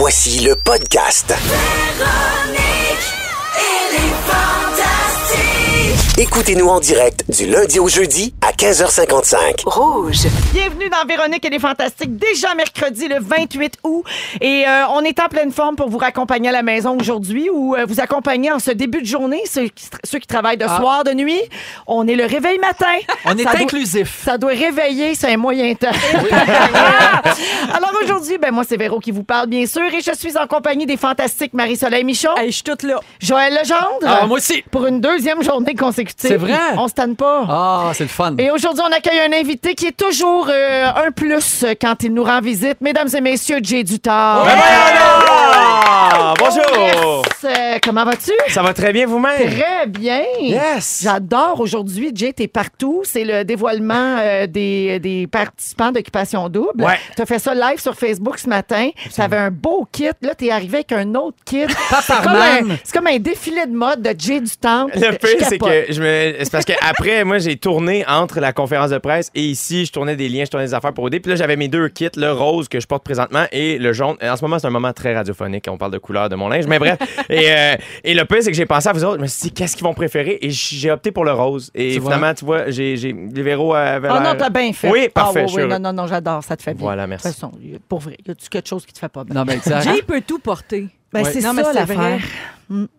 Voici le podcast. Écoutez-nous en direct du lundi au jeudi à 15h55. Rouge. Bienvenue dans Véronique et les Fantastiques, déjà mercredi le 28 août. Et euh, on est en pleine forme pour vous raccompagner à la maison aujourd'hui ou euh, vous accompagner en ce début de journée, ceux qui, ceux qui travaillent de soir, de nuit. On est le réveil matin. On est Ça doit- inclusif. Ça doit réveiller, c'est un moyen temps. Alors aujourd'hui, ben moi c'est Véro qui vous parle bien sûr et je suis en compagnie des fantastiques Marie-Soleil Michon, Hey, je suis toute là. Joël Legendre. Ah, moi aussi. Pour une deuxième journée C'est vrai? On se tanne pas. Ah, c'est le fun. Et aujourd'hui, on accueille un invité qui est toujours euh, un plus quand il nous rend visite. Mesdames et messieurs, Jay Dutard. Ah, bonjour! Yes! Euh, comment vas-tu? Ça va très bien vous-même? Très bien. Yes! J'adore aujourd'hui. Jay, t'es partout. C'est le dévoilement euh, des, des participants d'Occupation Double. Ouais. T'as fait ça live sur Facebook ce matin. T'avais un beau kit. Là, t'es arrivé avec un autre kit. C'est comme, un- c'est comme un défilé de mode de Jay du Temple. Le pire, c'est que je me. C'est parce que après, moi, j'ai tourné entre la conférence de presse et ici, je tournais des liens, je tournais des affaires pour OD. Puis là, j'avais mes deux kits, le rose que je porte présentement et le jaune. En ce moment, c'est un moment très radiophonique. On parle de couleur de mon linge. Mais bref. et, euh, et le pire, c'est que j'ai pensé à vous autres. Je me suis dit, qu'est-ce qu'ils vont préférer? Et j'ai opté pour le rose. Et Tu vois? finalement, tu vois, j'ai. j'ai- Les Véro avaient Ah l'air- non, t'as bien fait. Oui, parfait. Ah, je oui, non, non, non, j'adore. Ça te fait bien. Voilà, merci. De toute façon, y a- pour vrai, y a-tu quelque chose qui te fait pas bien? Non, mais exact. Jay peut tout porter. Ben, Ouais. c'est Non, ça l'affaire.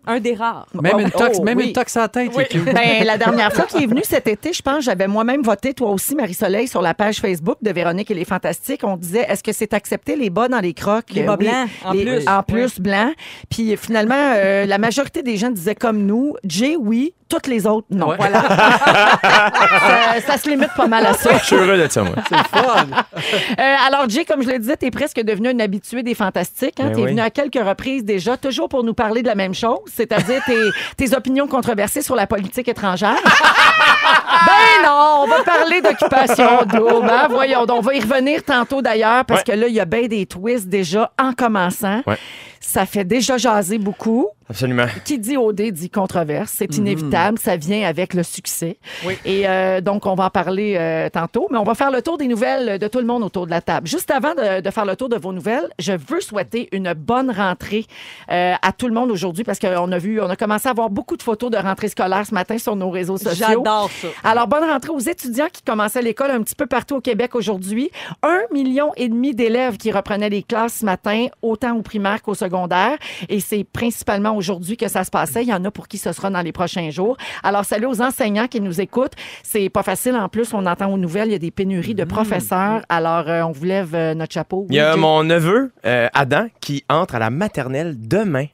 Un des rares. Même une tox, Oh, même oui. une tox à la tête, cute. Ben, la dernière fois qu'il est venu cet été, je pense, j'avais moi-même voté, toi aussi, Marie-Soleil, sur la page Facebook de Véronique et les Fantastiques. On disait, est-ce que c'est accepté les bas dans les crocs? Les bas Oui. blancs, en Les- plus. En plus, blancs. Puis finalement, euh, la majorité des gens disaient comme nous, Jay, oui, toutes les autres, non. Ouais. Voilà. ça, ça se limite pas mal à ça. Je suis heureux de ça, moi. C'est fun. Euh, alors, Jay, comme je le disais, tu es presque devenu un habitué des Fantastiques. Hein? Ben tu es oui. venu à quelques reprises déjà, toujours pour nous parler de la même chose, c'est-à-dire tes, tes opinions controversées sur la politique étrangère? ben non, on va parler d'occupation double. hein. Voyons, donc, on va y revenir tantôt d'ailleurs, parce Ouais. que là, il y a bien des twists déjà en commençant. Ouais. Ça fait déjà jaser beaucoup. Absolument. Qui dit OD dit controverse. C'est inévitable. Ça vient avec le succès. Oui. Et euh, donc, on va en parler euh, tantôt. Mais on va faire le tour des nouvelles de tout le monde autour de la table. Juste avant de, de faire le tour de vos nouvelles, je veux souhaiter une bonne rentrée euh, à tout le monde aujourd'hui parce qu'on a vu, on a commencé à avoir beaucoup de photos de rentrée scolaire ce matin sur nos réseaux sociaux. J'adore ça. Alors, bonne rentrée aux étudiants qui commençaient l'école un petit peu partout au Québec aujourd'hui. Un million et demi d'élèves qui reprenaient les classes ce matin, autant au primaire qu'au secondaire. Et c'est principalement aujourd'hui que ça se passait. Il y en a pour qui ce sera dans les prochains jours. Alors, salut aux enseignants qui nous écoutent. C'est pas facile. En plus, on entend aux nouvelles, il y a des pénuries de professeurs. Alors, euh, on vous lève euh, notre chapeau. Il y a Jay? mon neveu, euh, Adam, qui entre à la maternelle demain.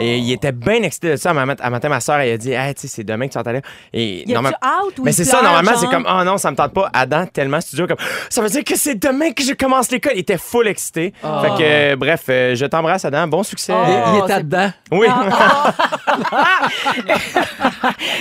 Et il était bien excité de ça. À matin, ma soeur, elle a dit Hey, tu sais, c'est demain que tu vas aller. Et Y a-tu normal- out ou Mais c'est ça, normalement, genre? c'est comme Oh non, ça me tente pas. Adam, tellement studio, comme Ça veut dire que c'est demain que je commence l'école. Il était full excité. Fait que, euh, bref, euh, je t'embrasse, Adam. Bon succès. Il, il Oh, était c'est- dedans. Oui.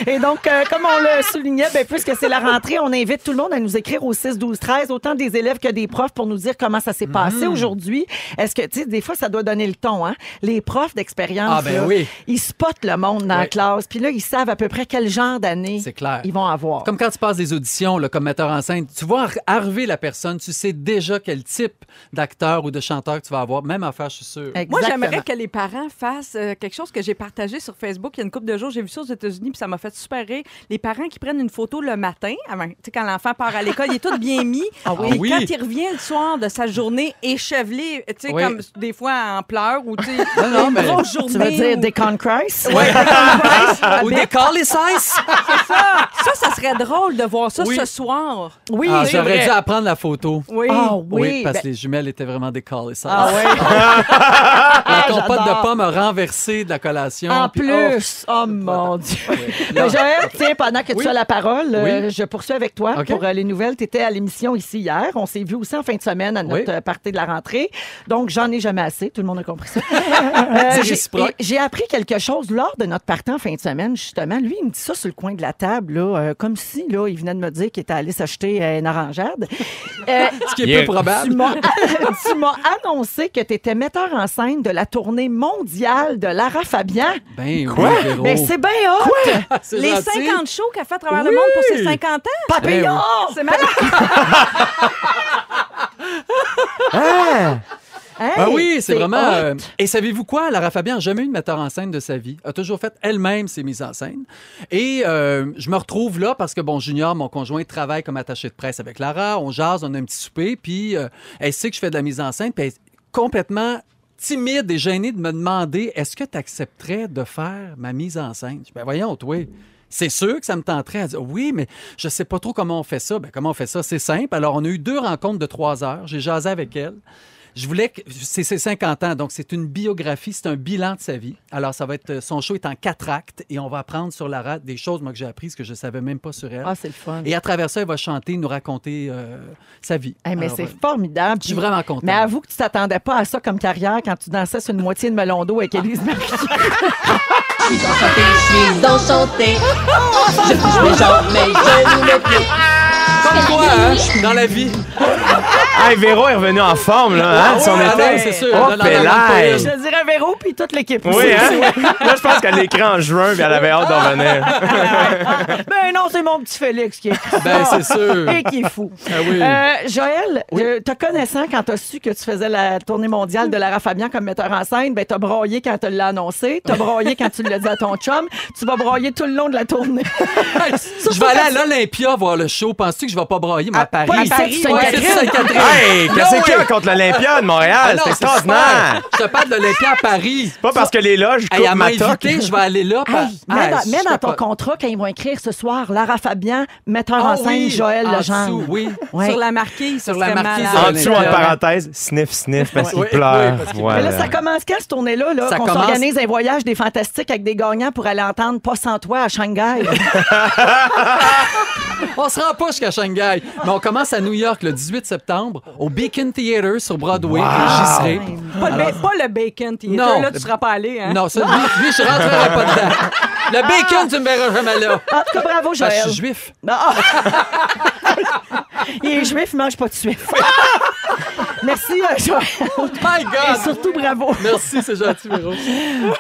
Et donc, euh, comme on le soulignait, ben, puisque c'est la rentrée, on invite tout le monde à nous écrire au 6, 12, 13, autant des élèves que des profs pour nous dire comment ça s'est passé Mm. aujourd'hui. Est-ce que, tu sais, des fois, ça doit donner le ton, hein? Les profs d'expérience, Ah, ben là, oui. ils spotent le monde dans la classe, puis là, ils savent à peu près quel genre d'année ils vont avoir. Comme quand tu passes des auditions là, comme metteur en scène, tu vois ar- arriver la personne, tu sais déjà quel type d'acteur ou de chanteur tu vas avoir. Même affaire, je suis sûr. Moi, j'aimerais que les parents fassent euh, quelque chose que j'ai partagé sur Facebook il y a une couple de jours. J'ai vu ça aux États-Unis, puis ça m'a fait super rire. Les parents qui prennent une photo le matin, avant, tu sais, quand l'enfant part à l'école, il est tout bien mis. Ah oui. Et Ah oui. quand il revient le soir de sa journée échevelé, tu sais, Oui. comme des fois en pleurs ou tu sais, Non, non, une mais- grosse journée. Dire ou- des Christ? Ouais, Ou des call size. c'est ça. Ça, ça serait drôle de voir ça Oui. ce soir. Oui, Ah, J'aurais dû apprendre la photo. Oui. Ah oui, parce ben- que les jumelles étaient vraiment des call size. Ah ouais. La compote de pommes a renversé de la collation. En plus, oh, mon Dieu. Mais Joël, tiens, pendant que Oui. tu as la parole, euh, Oui. je poursuis avec toi pour euh, les nouvelles. Tu étais à l'émission ici hier. On s'est vu aussi en fin de semaine à notre Oui. euh, partie de la rentrée. Donc, j'en ai jamais assez. Tout le monde a compris ça. Euh, C'est j'ai- réciproque. J'ai appris quelque chose lors de notre partie en fin de semaine, justement. Lui, il me dit ça sur le coin de la table, là, euh, comme si là, il venait de me dire qu'il était allé s'acheter euh, une orangeade. Euh, Ce qui est Yeah. peu probable. tu m'as annoncé que tu étais metteur en scène de la tournée mondiale de Lara Fabian. Ben Quoi? oui. Mais c'est bien hot! Ah, Les gentil. 50 shows qu'elle fait à travers le monde pour ses 50 ans. Papillon! Ben C'est malade. Ah! Hey, Ah oui, c'est vraiment. euh, et savez-vous quoi? Lara Fabian n'a jamais eu de metteur en scène de sa vie. A toujours fait elle-même ses mises en scène. Et euh, je me retrouve là parce que, bon, Junior, mon conjoint, travaille comme attaché de presse avec Lara. On jase, on a un petit souper. Puis euh, elle sait que je fais de la mise en scène. Puis elle est complètement timide et gênée de me demander est-ce que tu accepterais de faire ma mise en scène? Je dis, ben voyons, toi. C'est sûr que ça me tenterait à dire oui, mais je sais pas trop comment on fait ça. Ben, comment on fait ça? C'est simple. Alors, on a eu deux rencontres de trois heures. J'ai jasé avec elle. Je voulais que. C'est ses 50 ans, donc c'est une biographie, c'est un bilan de sa vie. Alors, ça va être. Son show est en quatre actes et on va apprendre sur Lara des choses, moi, que j'ai apprises que je savais même pas sur elle. Ah, c'est le fun. et à travers ça, elle va chanter, nous raconter euh, sa vie. Hey, mais Alors, c'est euh, formidable. Je suis vraiment content. Mais avoue que tu t'attendais pas à ça comme carrière quand tu dansais sur une moitié de melon d'eau avec Élise Marie. Je suis enchantée. Je touche mes jambes, mes genoux, mes pieds. Comme quoi, hein, dans la vie. Hey, Véro est revenu en forme, là, hein, de son Ah été. non, c'est sûr. Oh, Je dirais Véro puis toute l'équipe. Oui, hein? Là, je pense qu'elle l'écrit en juin, puis elle avait hâte d'en venir. Ben non, c'est mon petit Félix qui est écrit Ben, c'est sûr. Et qui est fou. Ah oui. Euh, Joël, euh, te connaissant, quand tu as su que tu faisais la tournée mondiale de Lara Fabian comme metteur en scène, ben, tu as broyé quand tu l'as annoncé, tu as broyé quand tu l'as dit à ton chum, tu vas broyer tout le long de la tournée. je vais aller à l'Olympia voir le show. Penses-tu que je vais pas broyer, moi, à Paris? ici, Paris, ouais, Sainte-Catherine. Hey, No qu'est-ce qu'il y a way. contre l'Olympia de Montréal? Ah c'est extraordinaire. Je te parle de l'Olympia à Paris. Pas parce que les loges Hey, coupent ma toque. je vais aller là. Ah, dans, ton contrat quand ils vont écrire ce soir Lara Fabian, metteur Ah en scène oui, Joël en Legendre. dessous, oui. Ouais. Sur la marquise, Sur la marquise. En dessous, entre L'Olympia. parenthèses, sniff, sniff, parce qu'il pleure. Mais là, ça commence quand, cette tournée-là, là, Ça qu'on commence- s'organise un voyage des fantastiques avec des gagnants pour aller entendre Pas sans toi à Shanghai? On se rend pas jusqu'à Shanghai. Mais on commence à New York le 18 septembre au Beacon Theater sur Broadway. J'y serai. Pas, le ba- pas le bacon theater, Non. là, tu seras pas allé. Hein? Non, ça, lui, lui, je rentrerai pas dedans. Le bacon, tu me verras jamais là. En tout cas, bravo, Parce que Joël. je suis juif. Ah! il est juif, il mange pas de suif. Merci, euh, Joël. My Et God! surtout, bravo. Merci, c'est gentil, Véro.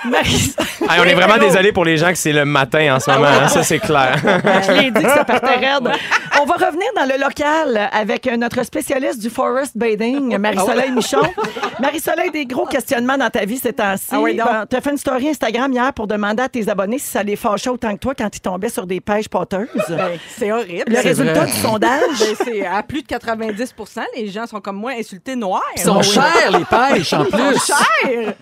Marie- Hey, on est vraiment désolé pour les gens que c'est le matin en ce moment. hein, ça, c'est clair. Je l'ai dit que ça partait raide. On va revenir dans le local avec notre spécialiste du forest bathing, Marie-Soleil Michon. Marie-Soleil, des gros questionnements dans ta vie ces temps-ci. Ah oui, donc. tu as fait une story Instagram hier pour demander à tes abonnés si ça les fâchait autant que toi quand ils tombaient sur des pêches poteuses. Ben, c'est horrible. Le résultat vrai. du sondage. Ben, c'est à plus de 90% les gens sont comme moi insultés noirs. Ils sont chers, les pêches, en plus. chers.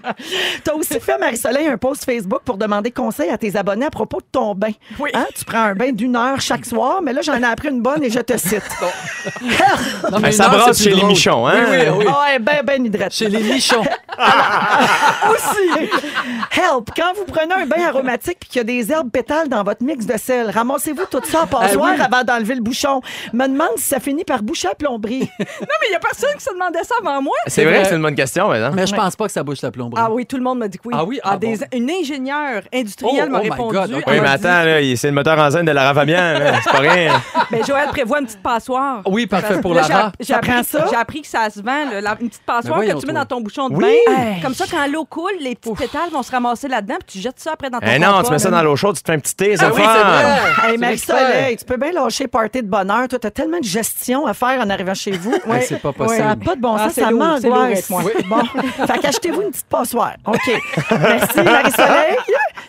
Tu as aussi fait, Marie-Soleil, un post Facebook pour demander conseil à tes abonnés à propos de ton bain. Oui. Hein, Tu prends un bain d'une heure chaque soir, mais là, j'en ai appris une bonne et je te cite. Non, Ben, ça heure, brasse chez plus les. Michons, hein? Oui, oui, oui. Ah, ouais, ben, ben hydraté. Chez les Michons. aussi. Help! Quand vous prenez un bain aromatique puis qu'il y a des herbes pétales dans votre mix de sel, ramassez-vous tout ça en passoire Ah oui. avant d'enlever le bouchon. Me demande si ça finit par boucher la plomberie. Non, mais il n'y a personne qui se demandait ça avant moi. C'est vrai c'est une bonne question, mais? Mais je pense pas que ça bouge la plomberie. Ah oui, tout le monde m'a dit que oui. Ah oui? Ah des- bon. Une ingénieure industrielle Oh, m'a oh my répondu. God, Oui, m'a mais dit, attends, c'est le moteur en scène de Lara Fabian. C'est pas rien. Ben, Joël prévoit une petite passoire. Oui, parfait pour Lara. j'ai Ça appris, que ça se vend, là, la- une petite passoire que tu mets toi. dans ton bouchon de Oui. bain. Comme ça, quand l'eau coule, les petits pétales vont se ramasser là-dedans, puis tu jettes ça après dans ton Eh non, tu mets ça dans l'eau chaude, tu te fais un petit thé, Ah oui, c'est vrai. Hey, Tu Marie-Soleil, tu peux bien lâcher party de bonheur. Toi, t'as tellement de gestion à faire en arrivant chez vous. C'est pas possible. Ça n'a pas de bon Ah, sens, ça m'angoisse. avec moi. Bon, fait qu'achetez-vous une petite passoire. OK. Merci, Marie-Soleil.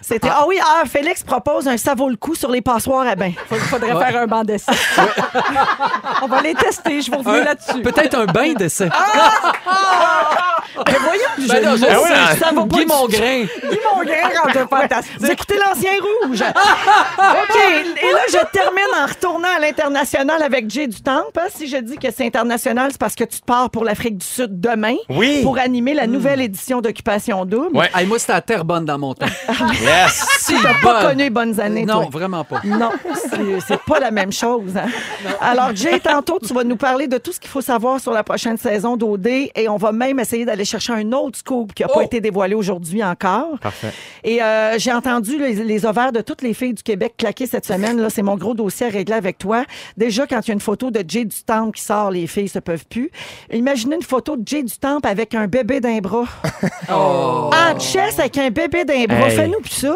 C'était... Ah oui, ah, Félix propose un ça vaut le coup sur les passoires à bain. Il faudrait faire un banc d'essai. On va les tester, je vous reviens Un- là-dessus. Peut-être un bain d'essai. Mais voyons, du Ben jeu non, de je mots. sais. ça va pas Guy Mongrain. Dis mon grain rendu fantastique. Vous écoutez l'ancien rouge. OK. Et là, je termine en retournant à l'international avec Jay du Temple. Hein, Si je dis que c'est international, c'est parce que tu te pars pour l'Afrique du Sud demain. Oui. Pour animer la nouvelle édition d'Occupation Double. Ouais. Hey, moi, c'était à terre bonne dans mon temps. Yes. Si T'as pas bonne. connu les bonnes années, Non, toi. vraiment pas. Non, c'est- c'est pas la même chose. hein. Alors, Jay, tantôt, tu vas nous parler de tout ce qu'il faut savoir sur la prochaine saison d'OD et on va même essayer d'aller chercher un autre scoop qui n'a pas Oh! été dévoilé aujourd'hui encore. Parfait. Et euh, j'ai entendu les, les ovaires de toutes les filles du Québec claquer cette semaine. Là, c'est mon gros dossier à régler avec toi. Déjà, quand il y a une photo de Jay du Temple qui sort, les filles se peuvent plus. Imaginez une photo de Jay du Temple avec un bébé d'un bras. Oh. En chest avec un bébé d'un bras. Hey. Fais-nous plus ça.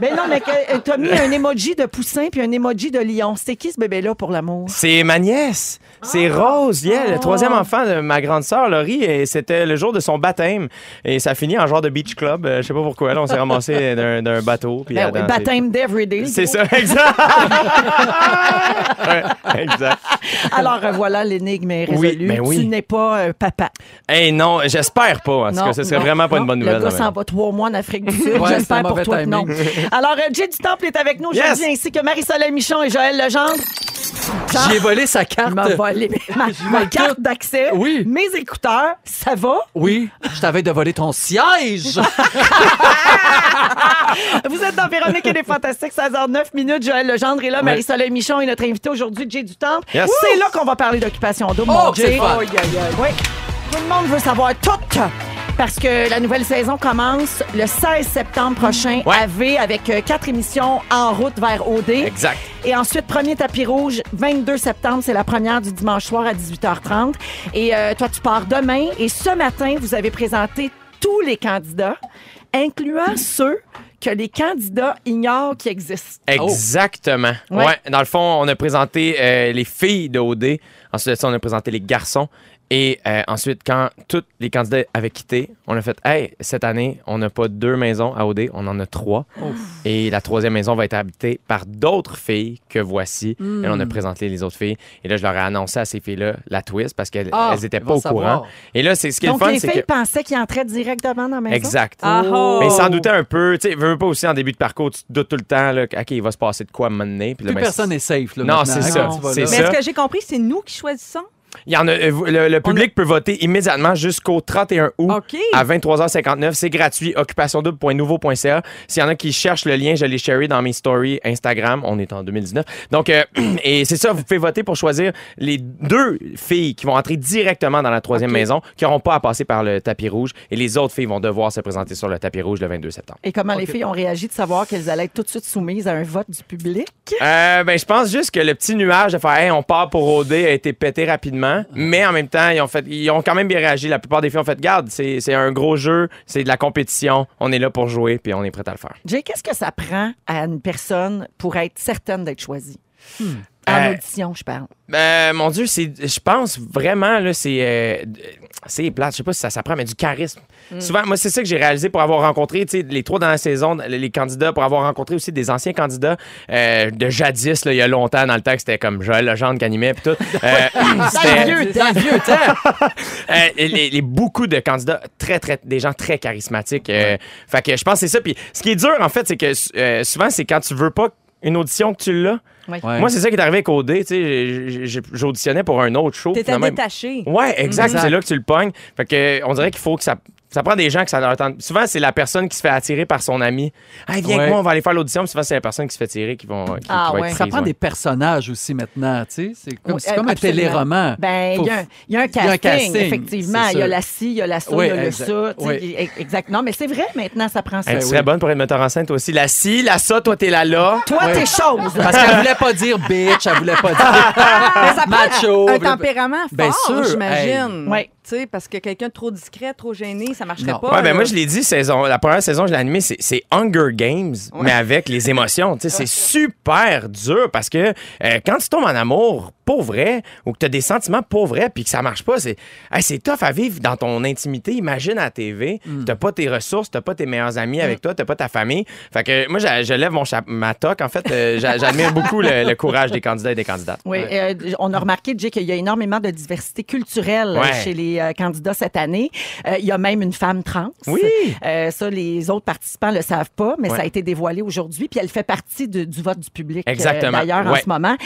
Mais non, mais que- euh, t'as mis un emoji de poussin puis un emoji de lion. C'est qui ce bébé-là pour l'amour? C'est ma nièce. C'est Rose, yeah, le troisième enfant de ma grande sœur, Laurie. Et c'était le jour de son baptême. Et ça finit en genre de beach club. Euh, je sais pas pourquoi. Là, on s'est ramassé d'un d'un bateau. puis Ben oui, baptême d'Everyday. C'est ça, exact. Ouais, exact. Alors euh, voilà, l'énigme est Oui, résolue. ben oui. Tu n'es pas euh, papa. Hey, non, j'espère pas. En tout cas, ce serait non, vraiment pas non. une bonne nouvelle. Le gars s'en va trois mois en Afrique du Sud. Ouais, J'espère pour toi que non. timing. Alors, euh, Jay du Temple est avec nous Yes. aujourd'hui, ainsi que Marie-Soleil Michon et Joël Legendre. J'ai volé sa Il carte. m'a volé ma, ma carte d'accès, Oui. mes écouteurs. Ça va? Oui, je t'avais de voler ton siège. Vous êtes dans Véronique et les Fantastiques, 16h09 minutes. Joël Legendre est là, Marie-Soleil Michon est notre invité aujourd'hui, Jay du Temple. Yes. C'est là qu'on va parler d'occupation double, Oh, mon Jay. Oui. Tout le monde veut savoir tout. Parce que la nouvelle saison commence le 16 septembre prochain Ouais. à V avec euh, quatre émissions en route vers OD. Exact. Et ensuite, premier tapis rouge, 22 septembre, c'est la première du dimanche soir à 18h30. Et euh, toi, tu pars demain. Et ce matin, vous avez présenté tous les candidats, incluant ceux que les candidats ignorent qui existent. Exactement. Ouais. Ouais. Dans le fond, on a présenté euh, les filles de OD. Ensuite on a présenté les garçons. Et euh, ensuite, quand tous les candidats avaient quitté, on a fait Hey, cette année, on n'a pas deux maisons à OD, on en a trois. Et la troisième maison va être habitée par d'autres filles que voici. Et on a présenté les autres filles. Et là, je leur ai annoncé à ces filles-là la twist parce qu'elles Ah, n'étaient ils pas au savoir. courant. Et là, c'est ce qui est Donc, le fun, les c'est filles que. pensaient qu'ils entraient directement dans la maison? Exact. Ah, oh. Mais sans douter un peu, tu sais, veux pas aussi en début de parcours, tu te doutes tout le temps, là, OK, il va se passer de quoi à un moment donné. Puis là, Plus ben, personne n'est safe. Là, Non, c'est hein, ça, là. Mais est-ce que j'ai compris, c'est nous qui choisissons? Il y en a, euh, le, le public peut voter immédiatement jusqu'au 31 août OK. à 23h59. C'est gratuit. occupationdouble.nouveau.ca. S'il y en a qui cherchent le lien, je l'ai sharé dans mes stories Instagram. On est en 2019. Donc, euh, et c'est ça, vous pouvez voter pour choisir les deux filles qui vont entrer directement dans la troisième OK. maison, qui n'auront pas à passer par le tapis rouge. Et les autres filles vont devoir se présenter sur le tapis rouge le 22 septembre. Et comment les filles ont réagi de savoir qu'elles allaient être tout de suite soumises à un vote du public? Euh, ben, je pense juste que le petit nuage de faire hey, on part pour OD a été pété rapidement. Mais en même temps, ils ont, fait, ils ont quand même bien réagi. La plupart des filles ont fait garde, c'est c'est un gros jeu, c'est de la compétition. On est là pour jouer, puis on est prêt à le faire. Jay, qu'est-ce que ça prend à une personne pour être certaine d'être choisie? En Euh, audition, je parle. Euh, mon Dieu, c'est, je pense vraiment, là, c'est, euh, c'est plate. Je sais pas si ça s'apprend, mais du charisme. Souvent, moi, c'est ça que j'ai réalisé pour avoir rencontré, les trois dans la saison, les candidats, pour avoir rencontré aussi des anciens candidats euh, de jadis, là, il y a longtemps, dans le temps c'était comme Joël Legendre qui animait, puis tout. Euh, c'était- vieux vieux temps. Les, les- beaucoup de candidats, très, très, des gens très charismatiques. Fait que je pense que c'est ça. Puis ce qui est dur, en fait, c'est que souvent, c'est quand tu veux pas une audition que tu l'as. Oui. Moi, c'est ça qui est arrivé avec OD. J'auditionnais pour un autre show. T'étais détaché. Ouais, exact. Exact. C'est là que tu le pognes. Fait que, on dirait qu'il faut que ça. Ça prend des gens que ça leur tente. Souvent, c'est la personne qui se fait attirer par son ami. Hey, viens Ouais. avec moi, on va aller faire l'audition. Puis souvent, c'est la personne qui se fait tirer qui, vont, qui, Ah qui va ouais. être Ça prend ouais. des personnages aussi maintenant, tu sais. C'est comme, Oui, c'est comme un téléroman. Ben, il y, a un- il y a un Il y a un casting, casting, effectivement. Il y a la ci, il y a la ça, Oui, il y a le ça. Oui. Exact. Non, mais c'est vrai, maintenant, ça prend ça. Hey, tu oui. serais bonne pour être metteur en scène, toi aussi. La ci, la ça, toi, t'es la là. Toi, Ouais. tes choses. Parce qu'elle voulait pas dire bitch, elle voulait pas dire Mais ça prend macho. un elle tempérament fort, Ben j'imagine. hey. Parce que quelqu'un de trop discret, trop gêné, ça marcherait Non. pas. Ouais, ben moi, je l'ai dit, saison, la première saison, je l'ai animé, c'est, c'est Hunger Games, mais avec les émotions. C'est super dur parce que euh, quand tu tombes en amour pour vrai ou que tu as des sentiments pour vrai puis que ça marche pas, c'est, hey, c'est tough à vivre dans ton intimité. Imagine à la TV, t'as pas tes ressources, t'as pas tes meilleurs amis avec toi, t'as pas ta famille. Fait que moi, je lève mon cha- ma toque. En fait, euh, j'a- j'admire beaucoup le, le courage des candidats et des candidates. Oui, euh, on a remarqué, Jay, qu'il y a énormément de diversité culturelle Ouais. chez les euh, candidats cette année. Euh, il y a même une femme trans. Oui. Euh, ça, les autres participants le savent pas, mais Ouais. ça a été dévoilé aujourd'hui. Puis elle fait partie de- du vote du public, Exactement. d'ailleurs, en ce moment.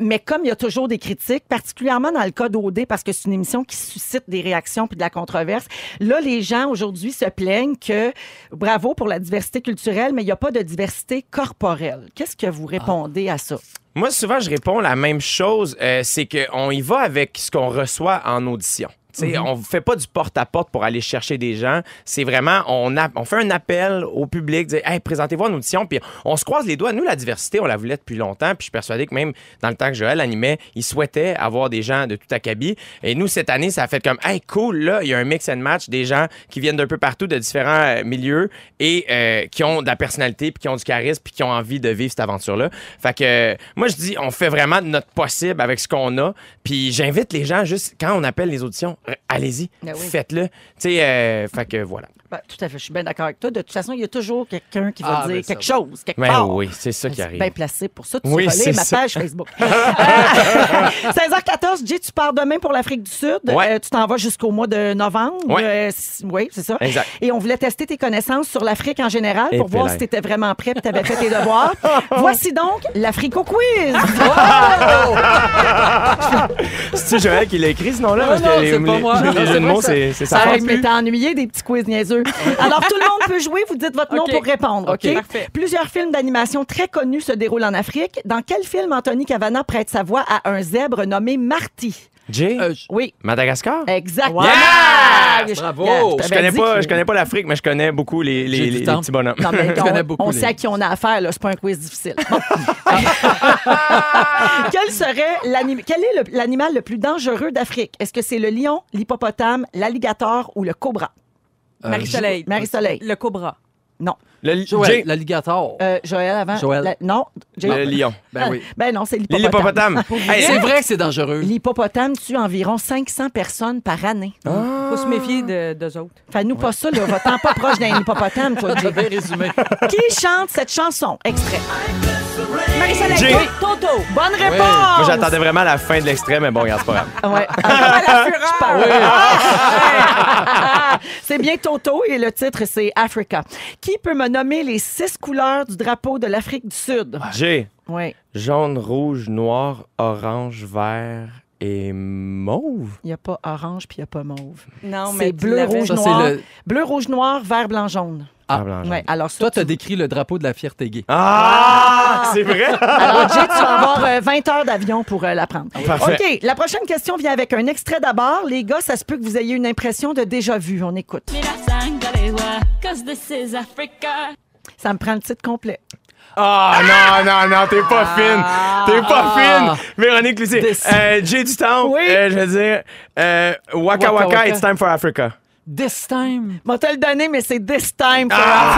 Mais comme il y a toujours des critiques, particulièrement dans le cas d'OD, parce que c'est une émission qui suscite des réactions puis de la controverse, là, les gens aujourd'hui se plaignent que bravo pour la diversité culturelle, mais il n'y a pas de diversité corporelle. Qu'est-ce que vous répondez à ça? Moi, souvent, je réponds la même chose. euh, c'est qu'on y va avec ce qu'on reçoit en audition. Sais, On fait pas du porte-à-porte pour aller chercher des gens. C'est vraiment, on, a- on fait un appel au public, dire, hey, présentez-vous en audition, puis on se croise les doigts. Nous, la diversité, on la voulait depuis longtemps, puis je suis persuadé que même dans le temps que Joël animait, il souhaitait avoir des gens de tout acabit. Et nous, cette année, ça a fait comme, hey, cool, là, il y a un mix and match, des gens qui viennent d'un peu partout, de différents euh, milieux, et euh, qui ont de la personnalité, puis qui ont du charisme, puis qui ont envie de vivre cette aventure-là. Fait que, euh, moi, je dis, on fait vraiment de notre possible avec ce qu'on a, puis j'invite les gens, juste quand on appelle les auditions, allez-y, Ben oui. faites-le. Tu sais, euh, fait que voilà. Ben, tout à fait, je suis bien d'accord avec toi. De toute façon, il y a toujours quelqu'un qui va Ah, dire ben quelque va. chose, quelque Ben part. oui, c'est ça qui arrive. bien placé pour ça? Tu Oui, relais c'est ma ça. page Facebook. Euh, 16h14, Jay, tu pars demain pour l'Afrique du Sud. Ouais. Euh, tu t'en vas jusqu'au mois de novembre. Ouais. Euh, oui, c'est ça. Exact. Et on voulait tester tes connaissances sur l'Afrique en général Et pour voir si tu étais vraiment prêt et tu avais fait tes devoirs. Voici donc l'Africo Quiz. C'est Joël qui l'a écrit ce nom-là? Non, c'est moi. les jeux de mots, ça- c'est Ça pu. m'être ennuyé des petits quiz niaiseux. Alors, tout le monde peut jouer. Vous dites votre nom pour répondre. OK? OK, parfait. Plusieurs films d'animation très connus se déroulent en Afrique. Dans quel film Anthony Cavana prête sa voix à un zèbre nommé Marty? Jay? Euh, je- Oui, Madagascar? exactement. Yes! Bravo! Je t'avais connais dit pas, que- je connais pas l'Afrique, mais je connais beaucoup les, les, les- petits bonhommes. Non, mais Je on, connais beaucoup on les- sait à qui on a affaire, là. C'est pas un quiz difficile. Bon. quel serait l'anim- quel est le- l'animal le plus dangereux d'Afrique? Est-ce que c'est le lion, l'hippopotame, l'alligator ou le cobra? Euh, Marie-Soleil. Marie-Soleil. Le cobra. Non. Le, Joël, Jay, l'alligator. Euh, Joël avant. Joël. La- non. Jay- le lion. ben oui. Ben non, c'est l'hippopotame. L'hippopotame. Hey, C'est vrai que c'est dangereux. L'hippopotame tue environ 500 personnes par année. Faut se méfier de, d'eux autres. Fais-nous pas ça, là. Va-t'en pas proche d'un hippopotame, toi, Jay. Bien résumé. Qui chante cette chanson? Extrait. Marie-Soleil. Jay. Oui, Toto. Bonne réponse. Moi, j'attendais vraiment la fin de l'extrait, mais bon, regarde, c'est pas grave. Ouais. fureur. c'est bien Toto et le titre, c'est Africa. Qui peut me nommer les six couleurs du drapeau de l'Afrique du Sud? Jay, Oui. jaune, rouge, noir, orange, vert et mauve. Il n'y a pas orange puis il n'y a pas mauve. Non, C'est mais tu bleu, l'avais. rouge, Ça, c'est noir. le- Bleu, rouge, noir, vert, blanc, jaune. Ah. blanc, jaune. Ouais, alors ça, Toi, tu as tu- décrit le drapeau de la fierté gay. Ah! C'est vrai? Alors, Jay, tu vas avoir euh, 20 heures d'avion pour euh, l'apprendre. Parfait. OK, la prochaine question vient avec un extrait d'abord. Les gars, ça se peut que vous ayez une impression de déjà vu. On écoute. Cause this is Africa. Ça me prend le titre complet. Ah, non, non, non, t'es pas fine. T'es pas Ah. fine. Véronique Lucie. This- Euh, Jay du temps. Oui. euh, je veux dire, euh, Waka, Waka Waka Waka. it's time for Africa. This time. Je vais te le donner, mais c'est This Time for Ah!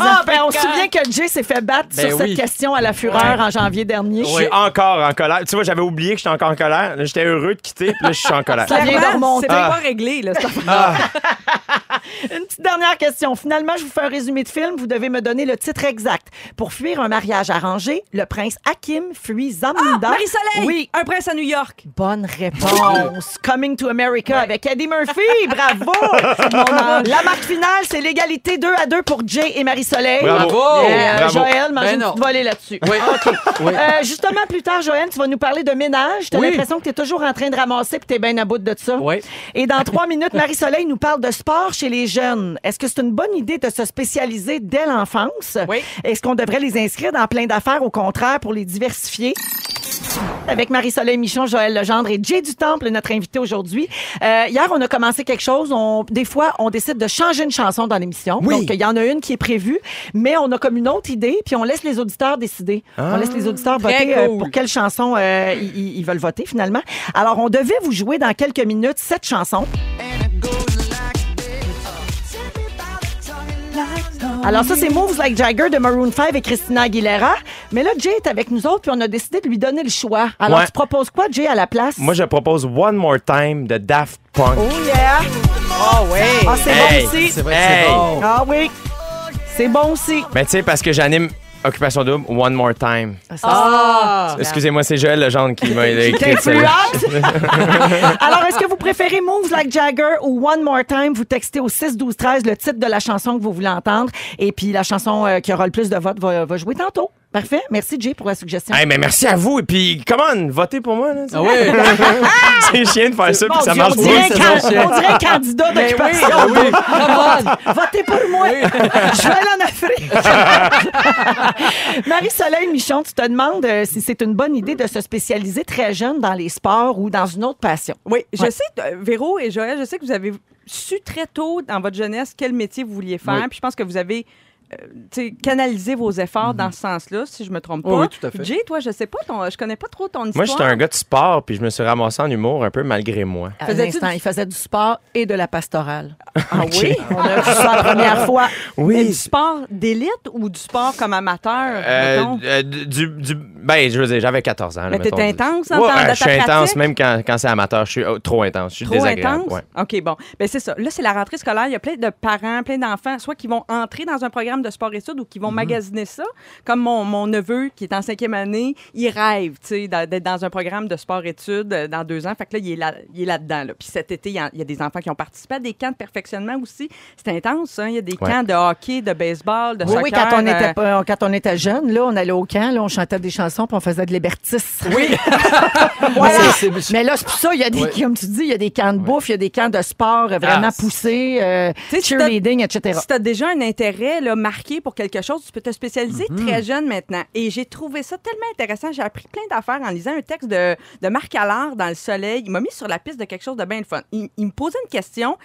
Ah, ben on se souvient que Jay s'est fait battre Ben sur oui. cette question à la fureur en janvier dernier. Je suis encore en colère. Tu vois, j'avais oublié que j'étais encore en colère. Là, J'étais heureux de quitter, puis là, je suis en colère. Ça vient de remonter. C'est Ah. pas réglé, là. affaire. Une petite dernière question. Finalement, je vous fais un résumé de film. Vous devez me donner le titre exact. Pour fuir un mariage arrangé, le prince Hakim fuit Zamunda. Marie-Soleil! Oui. Un prince à New York. Bonne réponse. Coming to America avec Eddie Murphy. Bravo. La marque finale, c'est l'égalité 2 à 2 pour Jay et Marie-Soleil. Bravo. Euh, Bravo. Joël, mange Ben une petite volée là-dessus. Oui. oui. Euh, justement, plus tard, Joël, tu vas nous parler de ménage. Tu as Oui. l'impression que tu es toujours en train de ramasser puis tu es bien à bout de ça. Oui. Et dans trois minutes, Marie-Soleil nous parle de sport chez les jeunes. Est-ce que c'est une bonne idée de se spécialiser dès l'enfance? Oui. Est-ce qu'on devrait les inscrire dans plein d'affaires, au contraire, pour les diversifier? Avec Marie-Soleil Michon, Joël Legendre et Jay du Temple, notre invité aujourd'hui. Euh, hier, on a commencé quelque chose. On, des fois, on décide de changer une chanson dans l'émission. Oui. Donc, il y en a une qui est prévue, mais on a comme une autre idée, puis on laisse les auditeurs décider. On laisse les auditeurs Très voter euh, pour quelle chanson euh, ils, veulent voter finalement. Alors, on devait vous jouer dans quelques minutes cette chanson. Alors ça, c'est Moves Like Jagger de Maroon 5 et Christina Aguilera. Mais là, Jay est avec nous autres, puis on a décidé de lui donner le choix. Alors, Ouais. tu proposes quoi, Jay, à la place? Moi, je propose One More Time de Daft Punk. Oh yeah! Oh, oui. Ah, c'est Hey, bon aussi. C'est vrai que Hey. c'est bon. Ah oui. C'est bon aussi. Ben, tu sais, parce que j'anime Occupation Double, One More Time. Ah! Excusez-moi, c'est Joël Legendre qui m'a Qui écrit. Alors, est-ce que vous préférez Moves Like Jagger ou One More Time? Vous textez au 6 12 13 le titre de la chanson que vous voulez entendre. Et puis, la chanson euh, qui aura le plus de votes va, va jouer tantôt. Parfait. Merci, Jay, pour la suggestion. Hey, mais merci à vous. Et puis, comment votez pour moi. Là, Ah oui. c'est chiant de faire ça, puis ça marche on, dirait pas. on dirait un candidat d'occupation. oui, oui. Come on. Votez pour moi. Je vais aller en Afrique. Marie-Soleil Michon, tu te demandes euh, si c'est une bonne idée de se spécialiser très jeune dans les sports ou dans une autre passion. Oui, je Ouais. sais, euh, Véro et Joël, je sais que vous avez su très tôt dans votre jeunesse quel métier vous vouliez faire. Oui. Puis je pense que vous avez euh, tu sais, canalisé vos efforts dans ce sens-là, si je me trompe pas. Oui, oui, tout à fait. Jay, toi, je sais pas, ton, je connais pas trop ton histoire. Moi, j'étais un gars de sport, puis je me suis ramassé en humour un peu malgré moi. À du- il faisait du sport et de la pastorale. Ah oui? On a vu ça la première fois. Mais du sport d'élite ou du sport comme amateur, Euh, euh, du, du- ben, je veux dire, j'avais 14 ans. là, Mais mettons. intense en Ouais, temps de Je suis intense, même quand, quand c'est amateur. Je suis euh, trop intense. Je suis Trop désagréable. intense? ouais. OK, bon. Ben, c'est ça. Là, c'est la rentrée scolaire. Il y a plein de parents, plein d'enfants, soit qui vont entrer dans un programme de sport-études ou qui Mhm. vont magasiner ça. Comme mon, mon neveu, qui est en cinquième année, il rêve, tu sais, d'a- d'être dans un programme de sport-études euh, dans deux ans. Fait que là, il est là- là-dedans. Là Puis cet été, il y, a, il y a des enfants qui ont participé à des camps de perfectionnement aussi. C'est intense, hein? Il y a des Ouais. camps de hockey, de baseball, de Oui, soccer. oui, quand on, euh, était, pas- quand on était jeune, là, on allait au camp, là, on chantait des chansons puis on faisait de l'hébertisme. Oui. Voilà. Mais là, c'est pour ça, il y a des, Ouais. comme tu dis, il y a des camps de bouffe, il y a des camps de sport euh, vraiment Ah, poussés, euh, Tu sais, si cheerleading, etc. Si tu as déjà un intérêt là, marqué pour quelque chose, tu peux te spécialiser Mhm. très jeune maintenant. Et j'ai trouvé ça tellement intéressant. J'ai appris plein d'affaires en lisant un texte de, de Marc Allard dans Le Soleil. Il m'a mis sur la piste de quelque chose de bien fun. Il, il me posait une question.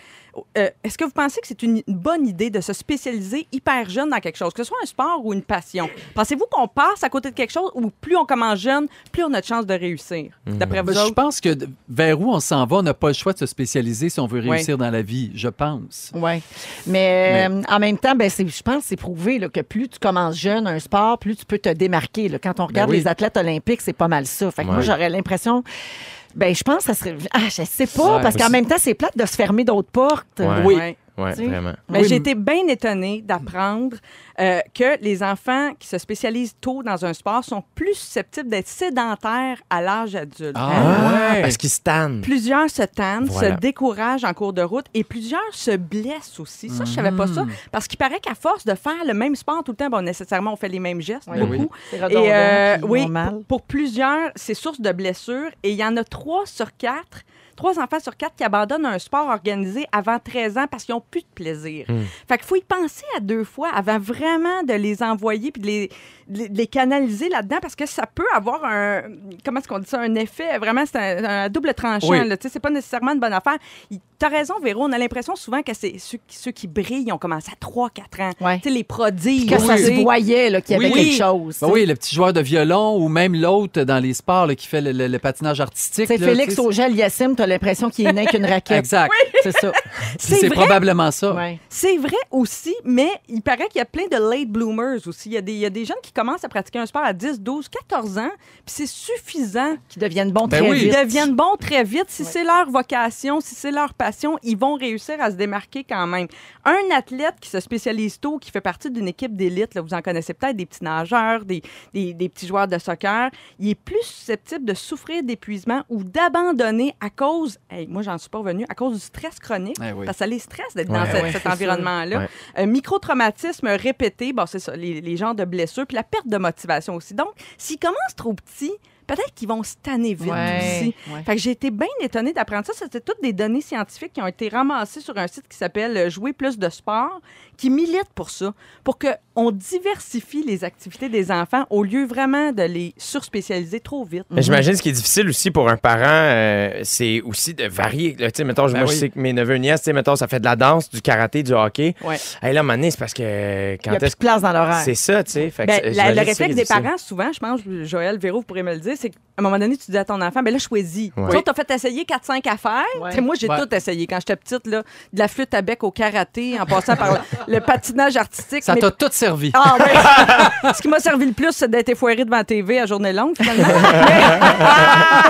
Euh, Est-ce que vous pensez que c'est une, une bonne idée de se spécialiser hyper jeune dans quelque chose, que ce soit un sport ou une passion? Pensez-vous qu'on passe à côté de quelque chose ou plus on commence jeune, plus on a de chances de réussir? D'après vous Ben, je pense que vers où on s'en va, on n'a pas le choix de se spécialiser si on veut réussir dans la vie, je pense. Oui. Mais, euh, en même temps, ben, c'est- je pense que c'est prouvé là, que plus tu commences jeune un sport, plus tu peux te démarquer. là. Quand on regarde oui. les athlètes olympiques, c'est pas mal ça. Fait que moi, j'aurais l'impression. Ben, je pense que ça serait. Ah, je sais pas, Ouais, parce qu'en même temps, c'est plate de se fermer d'autres portes. Ouais. Oui. Ouais. Vraiment. Mais Oui, j'ai été bien étonnée d'apprendre euh, que les enfants qui se spécialisent tôt dans un sport sont plus susceptibles d'être sédentaires à l'âge adulte. Ah, Hein? ouais. Parce qu'ils se tannent. Plusieurs se tannent, Voilà. se découragent en cours de route et plusieurs se blessent aussi. Ça, je savais pas ça. Parce qu'il paraît qu'à force de faire le même sport tout le temps, bon, nécessairement, on fait les mêmes gestes, Oui, beaucoup. oui. C'est Et redondant, euh, oui, pour, pour plusieurs, c'est source de blessures. Et il y en a trois sur quatre, trois enfants sur quatre qui abandonnent un sport organisé avant 13 ans parce qu'ils n'ont plus de plaisir. Fait qu'il faut y penser à deux fois avant vraiment de les envoyer puis de les, de les- canaliser là-dedans parce que ça peut avoir un, comment est-ce qu'on dit ça, un effet, vraiment, c'est un, un double tranchant. Oui. là. Tu sais, C'est pas nécessairement une bonne affaire. Il- T'as raison, Véro, on a l'impression souvent que c'est ceux, qui- ceux qui brillent, ils ont commencé à 3-4 ans. Ouais. Tu sais, les prodiges. Que ça tu se voyait là, qu'il y avait Oui. quelque chose. Ben oui, le petit joueur de violon ou même l'autre dans les sports là, qui fait le, le- le patinage artistique. C'est Félix Auger Yassim, tu as l'impression qu'il est né qu'une raquette. Exact. C'est ça. C'est probablement ça. Ouais. C'est vrai aussi, mais il paraît qu'il y a plein de late bloomers aussi. Il y, a des, il y a des jeunes qui commencent à pratiquer un sport à 10, 12, 14 ans, puis c'est suffisant. Qui deviennent bons Ben très oui. Ils vite. deviennent bons très vite. Si c'est leur vocation, si c'est leur passion, ils vont réussir à se démarquer quand même. Un athlète qui se spécialise tôt, qui fait partie d'une équipe d'élite, là, vous en connaissez peut-être, des petits nageurs, des, des- des petits joueurs de soccer, il est plus susceptible de souffrir d'épuisement ou d'abandonner à cause, hey, moi j'en suis pas revenu, à cause du stress chronique, Eh oui. parce que ça les stresse d'être Ouais, dans ouais, cet environnement-là. Ouais. Un microtraumatisme répété, bon, c'est ça, les, les genres de blessures, puis la perte de motivation aussi. Donc, s'ils commencent trop petits, peut-être qu'ils vont se tanner vite Ouais, aussi. ouais. Fait que j'ai été bien étonnée d'apprendre ça. C'était toutes des données scientifiques qui ont été ramassées sur un site qui s'appelle Jouer plus de sport, qui milite pour ça, pour qu'on diversifie les activités des enfants au lieu vraiment de les surspécialiser trop vite. Mais J'imagine ce qui est difficile aussi pour un parent, euh, c'est aussi de varier. là. Tu sais, mettons, Ben moi, oui. je sais que mes neveux et nièces, tu sais, mettons, ça fait de la danse, du karaté, du hockey. Ouais. Hey, là, à un moment donné, c'est parce que Il quand n'y a plus de place dans l'horaire. C'est ça, tu sais. Fait que Ben, la- le réflexe des parents, souvent, je pense, Joël Véro, vous pourrez me le dire, c'est qu'à un moment donné, tu dis à ton enfant, ben là, choisis. Ouais. Tu as fait essayer 4-5 affaires. Ouais. Tu sais, Moi, j'ai Ouais. tout essayé quand j'étais petite, là, de la flûte à bec au karaté, en passant par le, le patinage artistique. Ça mais- t'a tout servi. Ah, ouais. Ce qui m'a servi le plus, c'est d'être effoiré devant la TV à journée longue, finalement.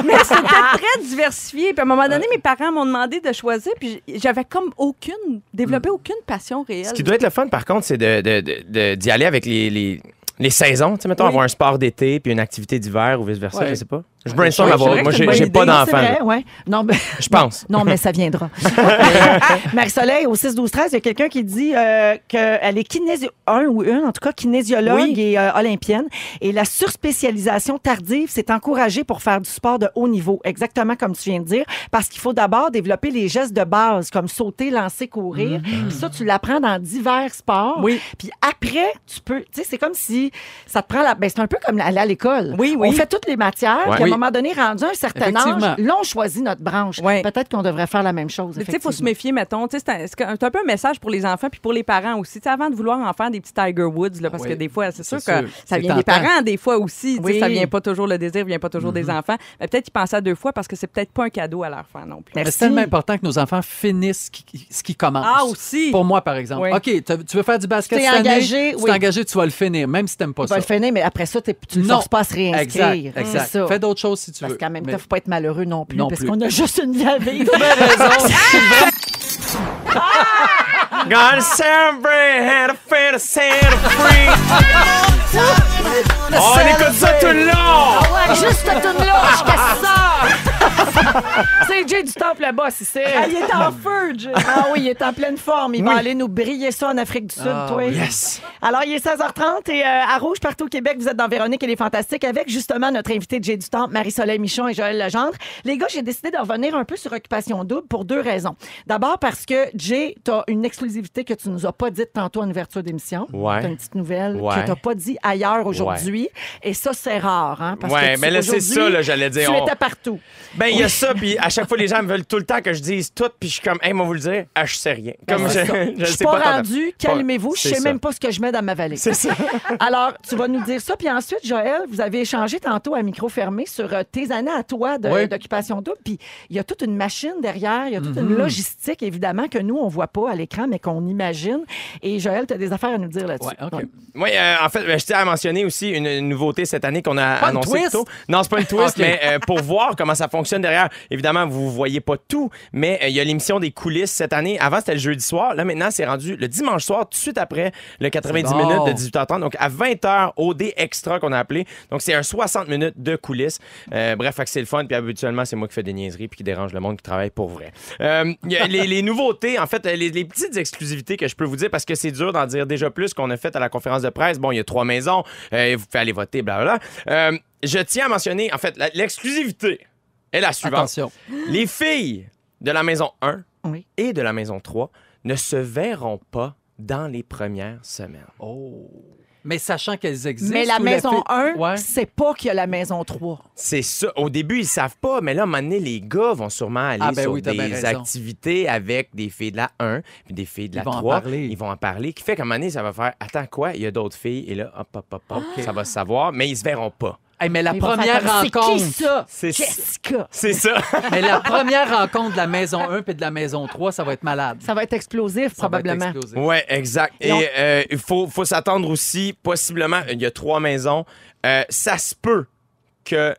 mais mais c'était très diversifié. Puis à un moment donné, mes parents m'ont demandé de choisir, puis j'avais comme aucune, développé aucune passion réelle. Ce qui doit être le fun, par contre, c'est de, de- de- de- d'y aller avec les, les, les saisons. Tu sais, mettons, Oui. avoir un sport d'été puis une activité d'hiver ou vice-versa, Ouais. je sais pas. Je brainstorm à Moi, j'ai pas d'enfant. ouais. Non, mais, Je pense. Non, mais ça viendra. Marie-Soleil, au 6-12-13, il y a quelqu'un qui dit euh, qu'elle est kinésio... un ou une, en tout cas, kinésiologue Oui. et euh, olympienne. Et la surspécialisation tardive, c'est encouragé pour faire du sport de haut niveau, exactement comme tu viens de dire, parce qu'il faut d'abord développer les gestes de base, comme sauter, lancer, courir. Puis ça, tu l'apprends dans divers sports. Oui. Puis après, tu peux... Tu sais, c'est comme si ça te prend la... Ben, c'est un peu comme aller à l'école. Oui, oui. On fait toutes les matières, Ouais. puis à un Oui. Moment donné, rendu à un certain âge, là, on choisit notre branche. Ouais. Peut-être qu'on devrait faire la même chose. Tu il faut se méfier, mettons. Tu C'est un, un- peu un message pour les enfants puis pour les parents aussi. Tu avant de vouloir en faire des petits Tiger Woods, là, parce Oui. que des fois, c'est sûr que ça vient des parents, des fois aussi. Tu Oui. Ça vient pas toujours, le désir vient pas toujours des enfants. Mais peut-être y penser à deux fois parce que c'est peut-être pas un cadeau à leur faire non plus. C'est tellement important que nos enfants finissent ce qui, ce qui commence. Ah, aussi. Pour moi, par exemple. Oui. OK, tu veux faire du basket T'es cette année, engagé, tu t'es engagé, tu vas le finir, même si t'aimes pas Tu vas ça. le finir, mais après ça, tu ne Non. forces pas à se réinscrire. Exact, exact. C'est ça. Fais d'autres choses si tu Parce veux. qu'en même temps, il Mais- ne faut pas être malheureux non plus, Non parce qu'on a juste une vie à vivre. Gotta celebrate, had a fan, Santa free. Oh, on écoute ça tout le long! ouais, juste cette tune-là, je casse ça! c'est Jay du Temple là-bas, c'est ça. Ah, il est en feu, Jay. Ah oui, il est en pleine forme. Il va aller nous briller ça en Afrique du Sud, Ah, toi. Yes! Alors, il est 16h30 et euh, à Rouge, partout au Québec, vous êtes dans Véronique et les Fantastiques avec justement notre invité Jay du Temple, Marie-Soleil Michon et Joël Legendre. Les gars, j'ai décidé de revenir un peu sur Occupation Double pour deux raisons. D'abord parce que Jay, tu as une exclusivité que tu nous as pas dite tantôt en ouverture d'émission. Ouais. T'as une petite nouvelle Ouais. que tu n'as pas dit ailleurs aujourd'hui. Et ça, c'est rare. Hein, parce Ouais, que mais là, c'est ça, là, j'allais dire. Tu on- étais partout. Ben, il y a ça, puis à chaque fois, les gens me veulent tout le temps que je dise tout, puis je suis comme, hey, moi, vous le dire, ah, je sais rien. Comme Ben, je, c'est ça. je Je suis sais pas, pas. rendu, calmez-vous, je sais ça. même pas ce que je mets dans ma valise. C'est ça. Alors, tu vas nous dire ça. Puis ensuite, Joël, vous avez échangé tantôt à micro fermé sur euh, tes années à toi Oui. d'occupation double. Puis il y a toute une machine derrière, il y a toute une logistique, évidemment, que nous, on voit pas à l'écran, mais qu'on imagine. Et Joël, tu as des affaires à nous dire là-dessus. Ouais, OK. Ouais. Oui, euh, en fait, ben, je tiens à mentionner aussi une, une nouveauté cette année qu'on a annoncée. Non, c'est pas une twist, mais euh, pour voir comment ça fonctionne derrière. Évidemment, vous voyez pas tout, mais euh, il y a l'émission des coulisses cette année. Avant, c'était le jeudi soir. Là, maintenant, c'est rendu le dimanche soir, tout de suite après le 90 C'est bon. minutes de 18h30. Donc, à 20h, OD Extra qu'on a appelé. Donc, c'est un 60 minutes de coulisses. Euh, bref, c'est le fun. Puis habituellement, c'est moi qui fais des niaiseries puis qui dérange le monde qui travaille pour vrai. Euh, il y a les, les nouveautés, en fait, les, les petites exclusivités que je peux vous dire parce que c'est dur d'en dire déjà plus qu'on a fait à la conférence de presse. Bon, il y a trois maisons, euh, vous pouvez aller voter, blablabla. Je tiens à mentionner, en fait, l'exclusivité est la suivante. Attention. Les filles de la maison 1 Oui. et de la maison 3 ne se verront pas dans les premières semaines. Oh. Mais sachant qu'elles existent. Mais la maison fi- 1, Ouais. c'est pas qu'il y a la maison 3. C'est ça. Au début, ils savent pas, mais là, à un moment donné, les gars vont sûrement aller Ah, ben sur oui, des activités avec des filles de la 1 puis des filles de la Ils vont en 3. parler. Ils vont en parler. Qui fait qu'à un moment donné, ça va faire Attends, quoi Il y a d'autres filles. Et là, hop, hop, hop, hop, ça va se savoir, mais ils se verront pas. Hey, mais la Ils première comme, rencontre. C'est qui ça? C'est- Jessica. C'est ça. mais la première rencontre de la maison 1 puis de la maison 3, ça va être malade. Ça va être explosif, Ça probablement. Ouais, exact. Et euh, il faut, faut s'attendre aussi, possiblement, il y a trois maisons. Euh, ça se peut que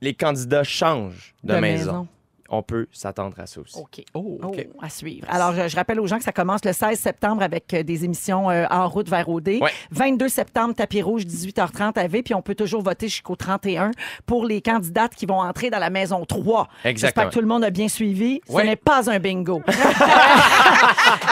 les candidats changent de, De maison. maison. On peut s'attendre à ça aussi. OK. Oh, OK. Oh, à suivre. Alors, je, je rappelle aux gens que ça commence le 16 septembre avec euh, des émissions euh, en route vers OD. Ouais. 22 septembre, tapis rouge, 18h30 à V. Puis on peut toujours voter jusqu'au 31 pour les candidates qui vont entrer dans la maison 3. J'espère Exactement. que tout le monde a bien suivi. Ce Ouais. n'est pas un bingo.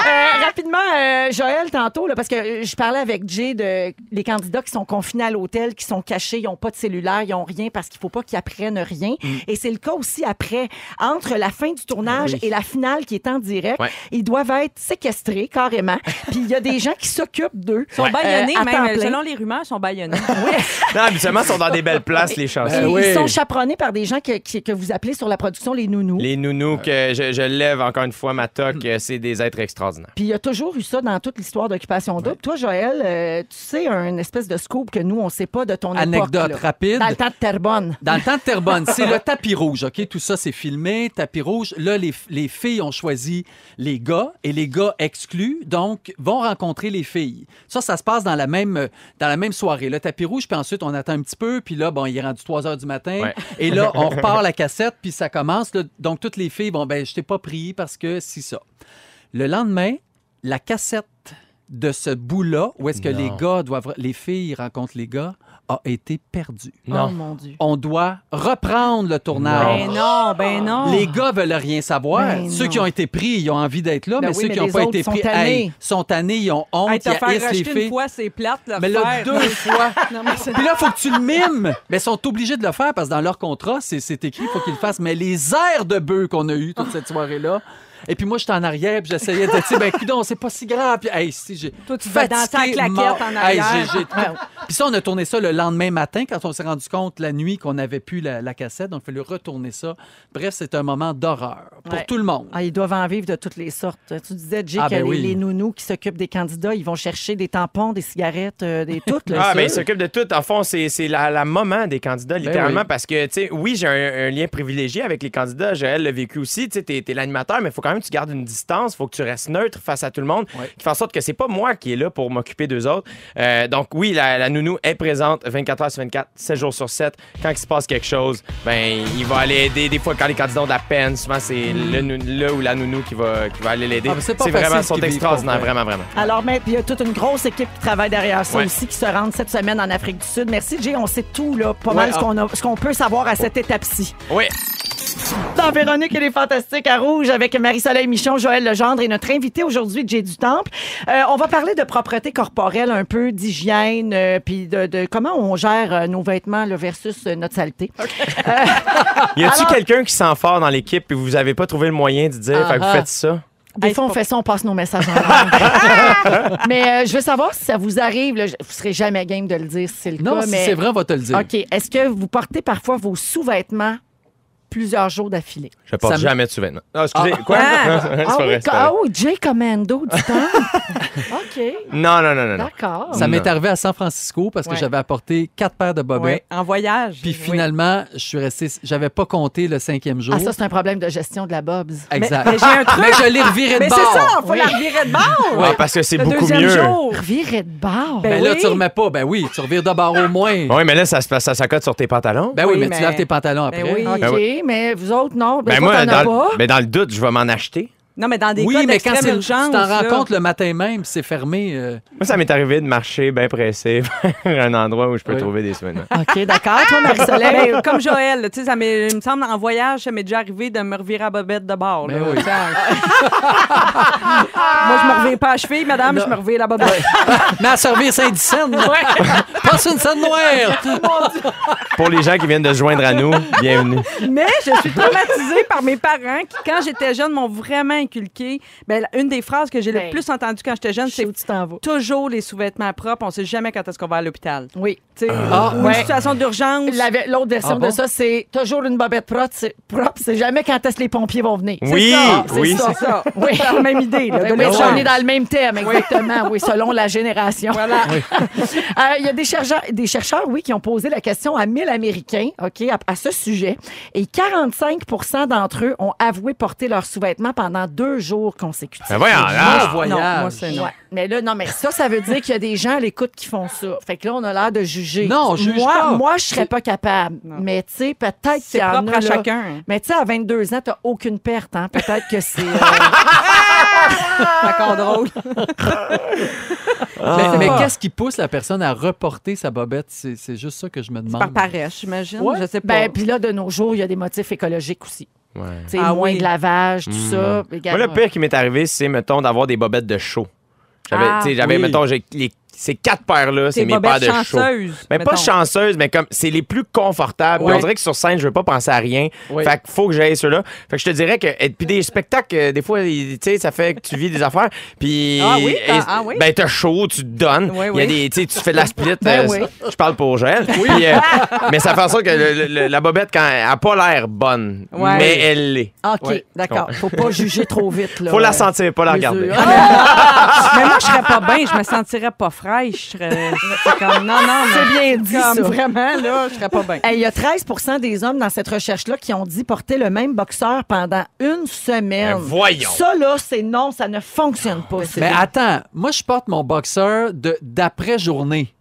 Euh, rapidement, euh, Joël, tantôt, là, parce que je parlais avec Jay de les candidats qui sont confinés à l'hôtel, qui sont cachés, ils n'ont pas de cellulaire, ils n'ont rien parce qu'il ne faut pas qu'ils apprennent rien. Mm. Et c'est le cas aussi après, entre la fin du tournage Oui. et la finale qui est en direct. Ouais. Ils doivent être séquestrés carrément. Puis il y a des gens qui s'occupent d'eux. Ils sont baïonnés, Euh, même. plein. Selon les rumeurs, ils sont baïonnés. Non, habituellement, ils sont dans des belles places, les chansons. Euh, oui. Ils sont chaperonnés par des gens que, que vous appelez sur la production les nounous. Les nounous, que je, je lève encore une fois ma toque, euh, c'est des êtres extraordinaires. Puis il y a toujours eu ça dans toute l'histoire d'Occupation Double. Toi, Joël, euh, tu sais un espèce de scoop que nous, on ne sait pas de ton Anecdote époque. rapide. Dans le temps de Terrebonne. Dans le temps de Terrebonne, c'est le tapis rouge, OK? Tout ça, c'est filmé, tapis rouge. Là, les, les filles ont choisi les gars et les gars exclus, donc, vont rencontrer les filles. Ça, ça se passe dans la même, dans la même soirée. Le tapis rouge, puis ensuite, on attend un petit peu, puis là, bon, il est rendu 3 heures du matin. Ouais. Et là, on repart la cassette, puis ça commence. là. donc, toutes les filles, bon, ben, je t'ai pas pris parce que si ça. Le lendemain, la cassette de ce bout-là, où est-ce que les gars doivent, les filles rencontrent les gars, a été perdu. Oh mon Dieu. On doit reprendre le tournage. Ben non, ben non. Les gars veulent rien savoir. Ben ceux non. qui ont été pris, ils ont envie d'être là, Ben mais oui, ceux mais qui n'ont pas été sont pris, tannés. hey, sont tannés, ils ont honte, Hey, te ils faire haïssent les une fois, c'est plate, Mais là, faire. deux fois. Non, mais c'est- Puis là, il faut que tu le mimes. Mais ils sont obligés de le faire parce que dans leur contrat, c'est c'est écrit, il faut qu'ils le fassent. Mais les airs de bœufs qu'on a eu toute cette soirée-là. Et puis moi, j'étais en arrière, puis j'essayais de dire, ben, coudonc, c'est pas si grave. Puis, hey, si, j'ai. Toi, tu vas danser à claquette mort. en Hey, arrière. j'ai- j'ai- Puis ça, on a tourné ça le lendemain matin quand on s'est rendu compte la nuit qu'on n'avait plus la, la cassette. Donc, il fallait retourner ça. Bref, c'est un moment d'horreur pour Ouais. tout le monde. Ah, ils doivent en vivre de toutes les sortes. Tu disais, Jay, Ah, ben les, oui. les nounous qui s'occupent des candidats, ils vont chercher des tampons, des cigarettes, euh, des toutes. là, Ah, ça. ben, il s'occupe de tout. En fond, c'est c'est la, la maman des candidats, littéralement, oui. parce que, tu sais, oui, j'ai un, un lien privilégié avec les candidats. Joël l'a vécu aussi. Tu sais, t'es t'es l'animateur, mais il faut quand même tu gardes une distance. Il faut que tu restes neutre face à tout le monde. Ouais. Qui fait en sorte que c'est pas moi qui est là pour m'occuper d'eux autres. Euh, donc, oui, la, la nounou est présente 24 heures sur 24, 7 jours sur 7. Quand il se passe quelque chose, ben, il va aller aider. Des fois, quand les candidats ont de la peine, souvent, c'est le, nou- le ou la nounou qui va, qui va aller l'aider. Ah, c'est pas vraiment, pour vrai. vraiment, vraiment. Alors, mais il y a toute une grosse équipe qui travaille derrière ça Ouais. aussi, qui se rendent cette semaine en Afrique du Sud. Merci, Jay. On sait tout, là, pas Ouais, mal ce ah. ce qu'on peut savoir à cette étape-ci. Oui. Dans Véronique et les Fantastiques à Rouge avec Marie-Soleil Michon, Joël Legendre et notre invité aujourd'hui, Jay du Temple. Euh, on va parler de propreté corporelle, un peu d'hygiène, euh, puis de, de comment on gère euh, nos vêtements là, versus euh, notre saleté. Y a-tu Alors- quelqu'un qui sent fort dans l'équipe et vous avez pas trouvé le moyen de dire, fait que vous faites ça? Des fois, on fait ça, on passe nos messages en langue. Mais euh, je veux savoir si ça vous arrive. là, vous serez jamais game de le dire si c'est le Non, cas. si mais... c'est vrai, on va te le dire. OK. Est-ce que vous portez parfois vos sous-vêtements plusieurs jours d'affilée? Je porte Ça me- jamais de sous-vêtements. Ah, excusez, quoi? Ah. Non, c'est pas ah, vrai, oui, c'est pas ah vrai. oui, J Commando du temps. OK. Non, non, non, non. non. D'accord. Ça m'est arrivé à San Francisco parce que Ouais. j'avais apporté quatre paires de bobettes. Ouais, en voyage. Puis Oui. finalement, je suis resté. J'avais pas compté le cinquième jour. Ah, ça, c'est un problème de gestion de la Bobs. exact. mais j'ai un truc. Mais je l'ai reviré de Mais bord. c'est ça, faut Oui. la revirer de bord. Ouais, parce que c'est Le beaucoup deuxième mieux. jour. Revirer de bord. Ben, Ben là, oui. tu remets pas. Ben oui, tu revires de bord au moins. Oui, mais là, ça se passe, ça s'accote sur tes pantalons. Ben oui, Oui, mais, mais- tu laves tes pantalons Ben après. oui. OK, Ben oui. Mais vous autres, non. Ben, Ben moi, dans, pas. mais dans le doute, je vais m'en acheter. Non, mais dans des Oui, cas mais quand tu t'en rends là. compte le matin même, c'est fermé. euh, Moi, ça m'est arrivé de marcher bien pressé vers un endroit où je peux Oui. trouver des sous-vêtements. OK, d'accord. Toi, Marie-Soleil. Ben, comme Joël, là, tu sais, ça m'est- il me semble en voyage, ça m'est déjà arrivé de me revirer à bobette de bord. là. Ben oui. Tu sais, Moi, je me reviens pas à cheville, madame, je me reviens la bobette. Mais à servir Saint-Dicenne. Passe une scène noire. Pour les gens qui viennent de se joindre à nous, bienvenue. Mais je suis traumatisée par mes parents qui, quand j'étais jeune, m'ont vraiment inculqué. Ben, une des phrases que j'ai le Ben, plus entendues quand j'étais jeune, c'est toujours les sous-vêtements propres. On sait jamais quand est-ce qu'on va à l'hôpital. Oui. Tu sais, Ah, ou une ouais. situation d'urgence. La- L'autre version Ah bon? de ça, c'est toujours une bobette propre. C'est propre, c'est jamais quand est-ce que les pompiers vont venir. Oui, ça, c'est oui. ça. ça. Oui. C'est la même idée. Là, de Ben oui, on est dans le même thème, exactement. Oui, selon la génération. Voilà. Euh, Il y a des chercheurs, des chercheurs, oui, qui ont posé la question à 1000 Américains, OK, à, à ce sujet. Et 45% d'entre eux ont avoué porter leurs sous-vêtements pendant deux jours consécutifs. Ben voyons, là. voyage. Non, moi, c'est non. Ouais. Mais là, non, mais ça, ça veut dire qu'il y a des gens à l'écoute qui font ça. Fait que là, on a l'air de juger. Non, je juge moi, pas. Moi, je serais pas capable. Non. Mais tu sais, peut-être qu'il C'est y en propre a, à là. chacun. Mais tu sais, à 22 ans, t'as aucune perte. Hein? Peut-être que c'est... euh, C'est encore drôle. Mais, mais qu'est-ce qui pousse la personne à reporter sa bobette? C'est, c'est juste ça que je me demande. Par paresse, j'imagine. Ouais. Je sais pas. Ben, puis là, de nos jours, il y a des motifs écologiques aussi. Ouais. Tu sais, Ah moins oui. de lavage, tout ça. Moi, le pire qui m'est arrivé, c'est, mettons, d'avoir des bobettes de chaud. J'avais, Ah, oui. mettons, les- ces quatre paires-là, c'est mes paires de chaud. chanceuse. Mais pas chanceuse, mais comme c'est les plus confortables. Ouais. On dirait que sur scène, je veux pas penser à rien. Oui. Fait qu'il faut que j'aille ceux-là. Fait que je te dirais que et puis des spectacles, euh, des fois, tu sais, ça fait que tu vis des affaires. Puis Ah oui? et- Ah, ah oui? ben t'as chaud, tu te donnes. Oui, Il y a oui. des, tu fais de la split. Ben euh, oui. Je parle pour Joël. Puis, euh, mais ça fait en sorte que le- le- la bobette, quand elle a pas l'air bonne, Ouais. mais elle l'est. OK, Ouais. d'accord. Faut pas juger trop vite. Là. Faut la sentir, pas la regarder. Mesure. Mais moi, je serais pas bien, je me sentirais pas fraîche. Je serais c'est comme, non, non, C'est mais bien dit, comme ça. vraiment, là, je serais pas bien. Hey, Il y a 13% des hommes dans cette recherche-là qui ont dit porter le même boxeur pendant une semaine. Ben, voyons. Ça, là, c'est non, ça ne fonctionne pas. c'est Mais attends, moi, je porte mon boxeur de, d'après-journée.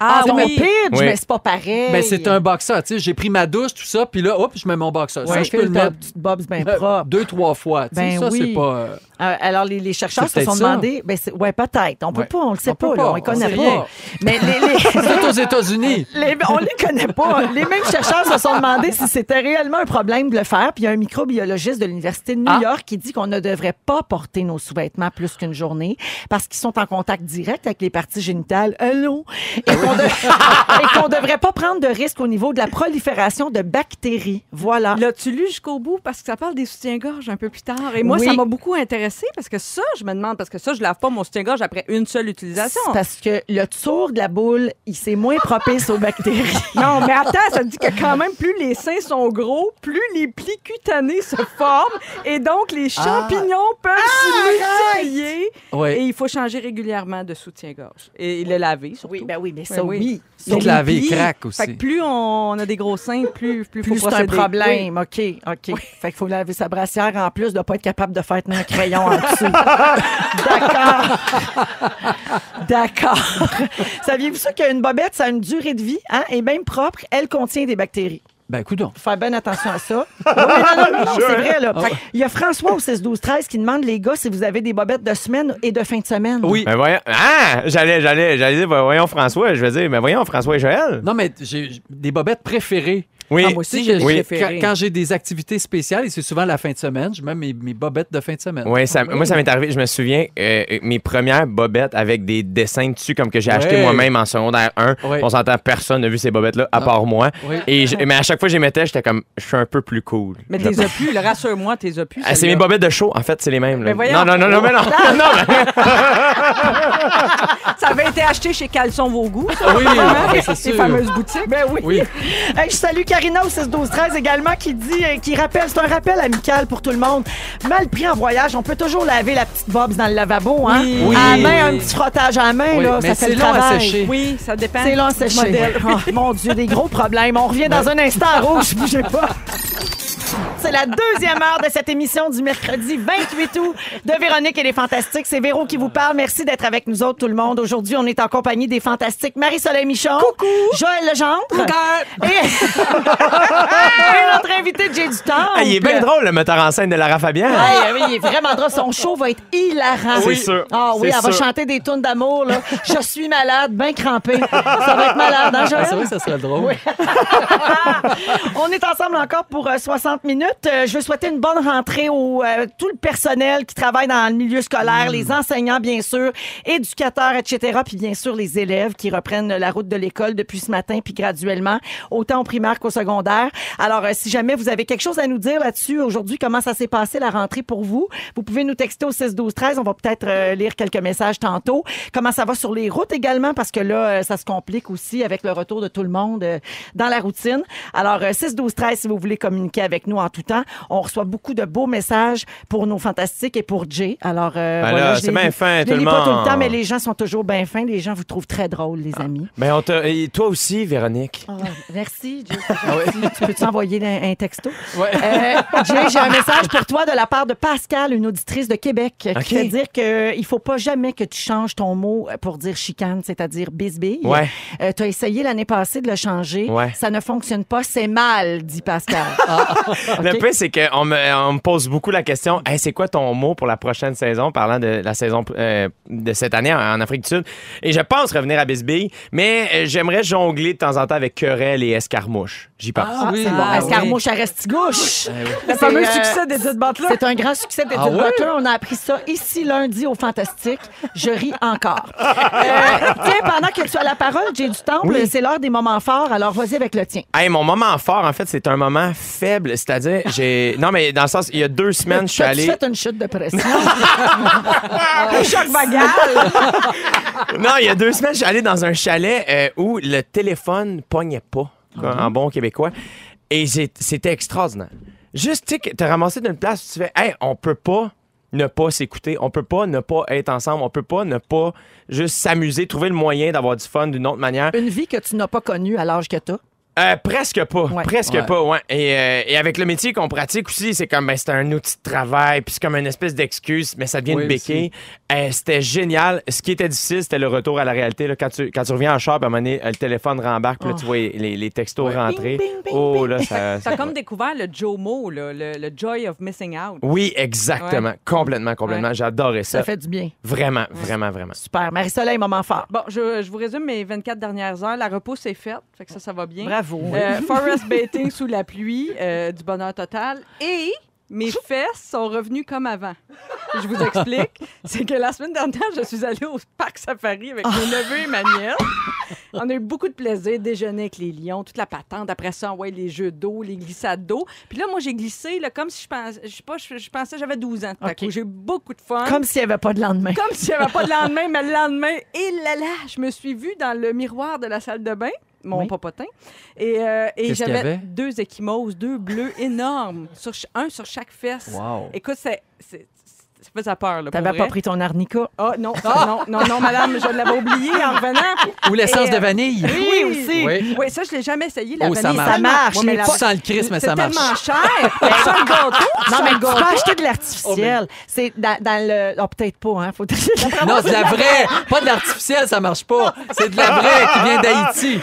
Ah, ton oui. pitch, Oui. mais c'est pas pareil. Ben, c'est un boxeur. Tu sais, j'ai pris ma douche, tout ça, puis là, hop, je mets mon boxeur. Ouais, ça, je peux le mettre bobs bien euh, propre. deux, trois fois. Tu sais, Ben ça, oui. c'est pas. Euh, alors, les, les chercheurs se sont demandé. Ben, c'est- ouais, peut-être. On peut Ouais. pas, on le sait On pas, peut là, pas, on les connaît on pas. Mais les, les- C'est aux États-Unis. les- on les connaît pas. Les mêmes chercheurs se sont demandé si c'était réellement un problème de le faire. Puis il y a un microbiologiste de l'Université de New Ah. York qui dit qu'on ne devrait pas porter nos sous-vêtements plus qu'une journée parce qu'ils sont en contact direct avec les parties génitales. Allô? Et qu'on de- qu'on devrait pas prendre de risques au niveau de la prolifération de bactéries. Voilà. L'as-tu lu jusqu'au bout? Parce que ça parle des soutiens-gorge un peu plus tard. Et moi, Oui. ça m'a beaucoup intéressé parce que ça, je me demande, parce que ça, je lave pas mon soutien-gorge après une seule utilisation. C'est parce que le tour de la boule, il c'est moins propice aux bactéries. Non, mais attends, ça dit que quand même, plus les seins sont gros, plus les plis cutanés se forment et donc les champignons peuvent se multiplier. Ouais. Et il faut changer régulièrement de soutien-gorge. Et le laver, surtout. Oui, ben oui, mais ça, oui. oui. Te laver plis, craques aussi. Fait que plus on a des gros seins, plus plus, Plus faut c'est un problème. OK, OK. Fait qu'il faut laver sa brassière en plus de pas être capable de faire tenir un crayon en dessous. D'accord. D'accord. Saviez-vous ça qu'une bobette, ça a une durée de vie, hein, et même propre, elle contient des bactéries. Ben, coudonc. Faut faire bien attention à ça. Oui, non, non, non, non, c'est vrai, là. Fait que Il y a François au 6 12 13 qui demande, les gars, si vous avez des bobettes de semaine et de fin de semaine. Oui. Ben voyons. Ah! J'allais, j'allais, j'allais dire, ben voyons François. Je vais dire, mais voyons François et Joël. Non, mais j'ai j'ai des bobettes préférées. Oui. Ah, moi aussi, j'ai oui. Quand, j'ai des activités spéciales, et c'est souvent la fin de semaine, je mets mes, mes bobettes de fin de semaine. Oui, ça, moi, ça m'est arrivé. Je me souviens, euh, mes premières bobettes avec des dessins dessus, comme que j'ai acheté moi-même en secondaire 1. Ouais. On s'entend, personne n'a vu ces bobettes-là, à Ah. part moi. Oui. Et je- mais à chaque fois que je les mettais, j'étais comme, je suis un peu plus cool. Mais t'es plus, rassure-moi, t'es plus. Ah, c'est mes bobettes de show, en fait, c'est les mêmes. là. Mais voyons. non, non, non, non, mais non. non mais- Ça avait été acheté chez Caleçon Vos Goûts, ça. Oui, c'est Ces sûr. fameuses boutiques. Ben oui. Oui. Hey, je salue Karina au 6 12 13 également qui dit euh, qui rappelle c'est un rappel amical pour tout le monde. Mal pris en voyage, on peut toujours laver la petite bobs dans le lavabo hein? Oui. Oui. À la main, un petit frottage à la main Oui, là, mais ça fait c'est le long à travail. sécher. Oui, ça dépend. C'est long à du sécher. modèle. Oh, mon Dieu, des gros problèmes. On revient dans un instant à rouge, bougez pas. C'est la deuxième heure de cette émission du mercredi 28 août de Véronique et les Fantastiques. C'est Véro qui vous parle. Merci d'être avec nous autres, tout le monde. Aujourd'hui, on est en compagnie des Fantastiques Marie-Soleil Michon. Coucou. Joël Legendre. Et... et notre invité Jay du Temple. Ah, il est bien drôle, le metteur en scène de Lara Fabian. Ouais, oui, il est vraiment drôle. Son show va être hilarant. C'est sûr. Ah oui, elle va chanter des tunes d'amour. là. Je suis malade, bien crampée. Ça va être malade, hein, Joël? Ah, c'est vrai que ça serait drôle. On est ensemble encore pour euh, 60 minutes. Euh, je veux souhaiter une bonne rentrée au euh, tout le personnel qui travaille dans le milieu scolaire, les enseignants bien sûr, éducateurs, etc. Puis bien sûr les élèves qui reprennent la route de l'école depuis ce matin puis graduellement, autant au primaire qu'au secondaire. Alors euh, si jamais vous avez quelque chose à nous dire là-dessus aujourd'hui, comment ça s'est passé la rentrée pour vous, vous pouvez nous texter au 6 12 13. On va peut-être euh, lire quelques messages tantôt. Comment ça va sur les routes également? Parce que là ça se complique aussi avec le retour de tout le monde dans la routine. Alors, euh, 6, 12, 13, si vous voulez communiquer avec nous en tout temps. On reçoit beaucoup de beaux messages pour nos fantastiques et pour Jay. Alors, euh, Ben voilà, c'est bien lis- fin, tout le pas tout le temps, mais les gens sont toujours bien fins. Les gens vous trouvent très drôle, les amis. Ben, on et toi aussi, Véronique. Ah, merci, Jay. gentil. Tu peux-tu envoyer un, un texto? Ouais. Euh, Jay, j'ai un message pour toi de la part de Pascal, une auditrice de Québec, qui OK. fait dire qu'il faut pas jamais que tu changes ton mot pour dire chicane, c'est-à-dire bisbille. Ouais. tu as essayé l'année passée de le changer. Ouais. Ça ne fonctionne pas, c'est mal, dit Pascal. Le OK. pire, c'est qu'on me, on me pose beaucoup la question Hey, c'est quoi ton mot pour la prochaine saison, parlant de la saison euh, de cette année en, en Afrique du Sud? Et je pense revenir à Bisbee, mais euh, j'aimerais jongler de temps en temps avec querelle et escarmouche. J'y pense. Ah, oui. c'est bon. Ah, Escarmouche à Restigouche. Le fameux C'est, euh, succès d'Edith Butler. C'est un grand succès d'Edith Ah? Butler. On a appris ça ici lundi au Fantastique. Je ris encore. Euh, tiens, pendant que tu as la parole, j'ai du temps. Oui. C'est l'heure des moments forts. Alors, vas-y avec le tien. Hey, mon moment fort, en fait, c'est un moment faible. C'est-à-dire, j'ai. Non, mais dans le sens, il y a deux semaines, je suis allé. fait une chute de pression? Un choc vagal. Non, il y a deux semaines, je suis allé dans un chalet euh, où le téléphone pognait pas, quoi, en bon québécois. Et c'était extraordinaire. Juste, tu sais, que t'as ramassé d'une place où tu fais, hey, on peut pas ne pas s'écouter, on peut pas ne pas être ensemble, on peut pas ne pas juste s'amuser, trouver le moyen d'avoir du fun d'une autre manière. une vie que tu n'as pas connue à l'âge que tu as. Euh, presque pas. Ouais. Presque Ouais. pas, ouais. Et, euh, et avec le métier qu'on pratique aussi, c'est comme, ben, c'est un outil de travail, puis c'est comme une espèce d'excuse, mais ça devient Oui, une béquille. Euh, c'était génial. Ce qui était difficile, c'était le retour à la réalité. Là. Quand, tu, quand tu reviens en char, à un moment donné, le téléphone rembarque, puis là, tu vois les, les textos Ouais. rentrer. Bing, bing, bing, oh, là, ça. T'as comme découvert le Jomo, là, le, le Joy of Missing Out. Oui, exactement. Complètement, complètement. J'adorais ça. Ça fait du bien. Vraiment, vraiment, vraiment. Super. Marie-Soleil, moment fort. Bon, je, je vous résume mes 24 dernières heures. La repousse est faite, fait que ça, ça va bien. Bravo. Euh, forest baiting sous la pluie, euh, du bonheur total. Et mes fesses sont revenues comme avant. Je vous explique. C'est que la semaine dernière, je suis allée au parc safari avec neveux et ma nièce. On a eu beaucoup de plaisir, déjeuner avec les lions, toute la patente. Après ça, ouais, les jeux d'eau, les glissades d'eau. Puis là, moi, j'ai glissé là, comme si je pensais, je sais pas, je, je pensais que j'avais 12 ans. tout à OK. coup. J'ai eu beaucoup de fun. Comme s'il n'y avait pas de lendemain. Comme s'il n'y avait pas de lendemain, mais le lendemain, et là là, je me suis vue dans le miroir de la salle de bain, mon Oui. popotin, et, euh, et j'avais deux échymoses, deux bleus énormes, sur, un sur chaque fesse. Wow. Écoute, c'est- ça faisait peur. Là, T'avais pas pris ton arnica. Ah non, ça, non, non, non, madame, je l'avais oublié en revenant. Ou l'essence Et, de euh, vanille. Oui, aussi. Oui. Oui, ça, je l'ai jamais essayé. La Oh, ça vanille, marche. Ça marche. Ouais, mais la- Tu sens le Christ, mais c'est ça marche. tellement cher. Ça, le gâteau. Non, ça, mais le tu peux acheter de l'artificiel. C'est dans, dans le. Oh, peut-être pas, hein. Faut... Non, c'est de la vraie. Pas de l'artificiel, ça marche pas. C'est de la vraie qui vient d'Haïti.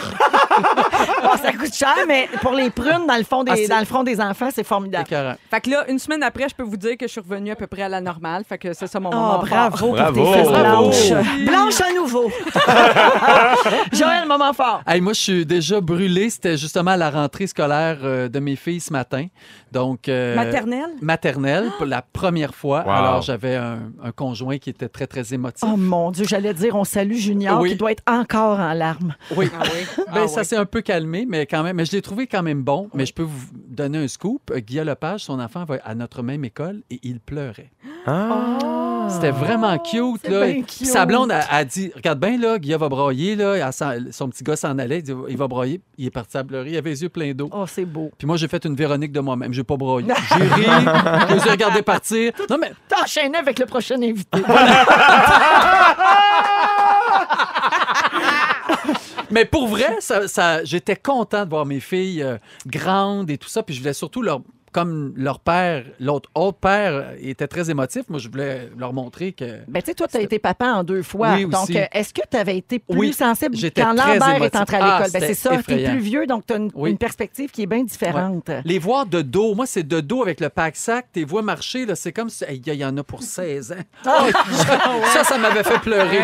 Bon, ça coûte cher, mais pour les prunes, dans le, fond des, Ah, dans le front des enfants, c'est formidable. Écœurant. Fait que là, une semaine après, je peux vous dire que je suis revenue à peu près à la normale. Fait que c'est ça mon Oh, moment fort. bravo, Bravo. pour tes fesses Bravo. blanches. Blanches à nouveau. Joël, moment fort. Hey, moi, je suis déjà brûlé. C'était justement à la rentrée scolaire euh, de mes filles ce matin. Donc, euh, Maternelle? Maternelle, pour la première fois. Wow. Alors, j'avais un, un conjoint qui était très, très émotif. Oh mon Dieu, j'allais dire, on salue Junior Oui. qui doit être encore en larmes. Oui. Ah oui. Ben, Ah ça. S'est un peu calmé, mais quand même, mais je l'ai trouvé quand même bon. Mais je peux vous donner un scoop. Guillaume Lepage, son enfant, va à notre même école et il pleurait. Ah. C'était vraiment cute. c'est Là. Puis cute. Sa blonde a, a dit Regarde bien, là, Guillaume va broyer. Là. Son petit gars s'en allait. Il, dit, il va broyer. Il est parti à pleurer. Il avait les yeux pleins d'eau. Oh, c'est beau. Puis moi, j'ai fait une Véronique de moi-même. J'ai pas broyé. J'ai ri. je les ai regardés partir. Non, mais T'enchaînes avec le prochain invité. Mais pour vrai, ça, j'étais content de voir mes filles euh, grandes et tout ça. Puis je voulais surtout leur. Comme leur père, l'autre autre père euh, était très émotif, moi je voulais leur montrer que. Ben, tu sais, toi, tu as été papa en deux fois. Oui, donc, aussi. euh, est-ce que tu avais été plus Oui, sensible quand Lambert est entré à Ah, l'école? Ben, c'était c'est ça, tu es plus vieux, donc tu as une, Oui. une perspective qui est bien différente. Les voir de dos, moi c'est de dos avec le pack-sac, tes vois marcher, là, c'est comme si. Hey, Il y en a pour 16 ans. Ah, ça, ça m'avait fait pleurer.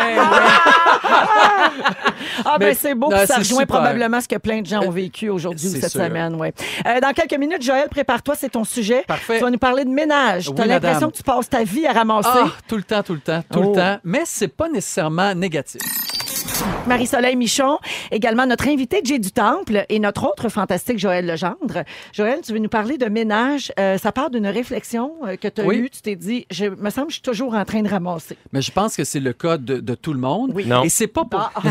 Ah, ben Mais- c'est beau, non, ça rejoint super. probablement ce que plein de gens ont vécu aujourd'hui C'est cette sûr. semaine. Ouais. Euh, dans quelques minutes, Joël, prépare-toi, c'est ton sujet. Parfait. Tu vas nous parler de ménage. Oui, tu as l'impression que tu passes ta vie à ramasser. Ah, tout le temps, tout le temps, tout Oh. le temps. Mais c'est pas nécessairement négatif. Marie-Soleil Michon, également notre invité Jay du Temple et notre autre fantastique Joël Legendre. Joël, tu veux nous parler de ménage. Euh, ça part d'une réflexion euh, que tu as Oui. eue. Tu t'es dit, je me semble que je suis toujours en train de ramasser. Mais je pense que c'est le cas de, de tout le monde. Oui. Non. Et c'est pas pour. Ah.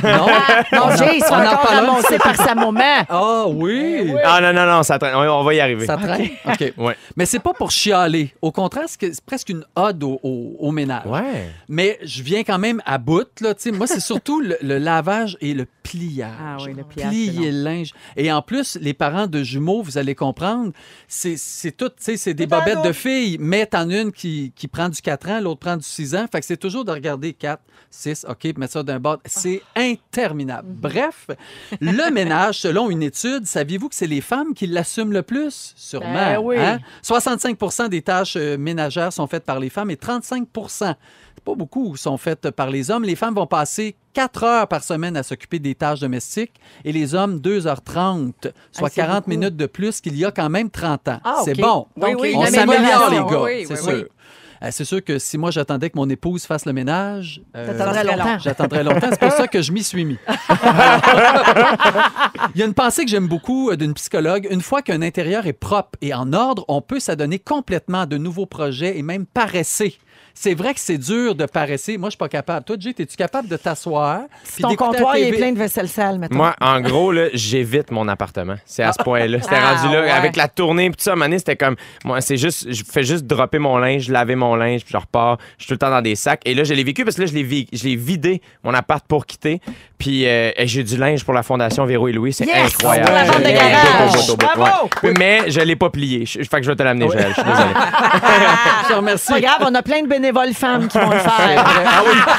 Non. Non, Jay, il on en ramassé par sa maman. Ah oui. Ah non, non, non, ça traîne. on, on va y arriver. Ça traîne? OK. Ouais. Mais c'est pas pour chialer. Au contraire, c'est que- c'est presque une ode au, au- au ménage. Ouais. Mais je viens quand même à bout. Là, moi, c'est surtout le, le lavage et le pliage. Ah oui, le pliage, Plier le linge. Et en plus, les parents de jumeaux, vous allez comprendre, c'est c'est tout, tu sais, c'est des bobettes de filles. Mais t'en as une qui, qui prend du 4 ans, l'autre prend du 6 ans. Fait que c'est toujours de regarder 4, 6, OK, mettre ça d'un bord. C'est interminable. Bref, le ménage, selon une étude, saviez-vous que c'est les femmes qui l'assument le plus? Sûrement. Ben oui. hein? 65% des tâches euh, ménagères sont faites par les femmes et 35% c'est pas beaucoup, sont faites par les hommes. Les femmes vont passer 4 heures par semaine à s'occuper des tâches domestiques et les hommes 2h30, soit Ah, c'est 40 beaucoup. minutes de plus qu'il y a quand même 30 ans. Ah, C'est bon. Donc, oui, On s'améliore, les gars, Oui, c'est oui, sûr. oui. Euh, C'est sûr que si moi j'attendais que mon épouse fasse le ménage, euh, T'attendrais longtemps. J'attendrai longtemps. C'est pour ça que je m'y suis mis. Il y a une pensée que j'aime beaucoup euh, d'une psychologue. Une fois qu'un intérieur est propre et en ordre, on peut s'adonner complètement à de nouveaux projets et même paresser. C'est vrai que c'est dur de paresser. Moi, je suis pas capable. Toi, Jay, es-tu capable de t'asseoir? Si puis ton comptoir il est plein de vaisselle sale, maintenant. Moi, en gros, là, j'évite mon appartement. C'est à ce point-là. C'était Ah, rendu là. ouais. Avec la tournée, puis tout ça, donné, c'était comme. Moi, c'est juste. Je fais juste dropper mon linge, laver mon linge, puis je repars. Je suis tout le temps dans des sacs. Et là, je l'ai vécu parce que là, je l'ai vi- vidé, mon appart, pour quitter. Puis euh, et j'ai du linge pour la Fondation Véro et Louis. C'est Yes! incroyable. Pour la vente de garage. Bravo! ouais. Mais je l'ai pas plié. Je, fait que je vais te l'amener, Joël. Je suis désolé. Je te remercie. Grave, on a plein de bénévoles femmes qui vont le C'est faire. vrai. Ah oui.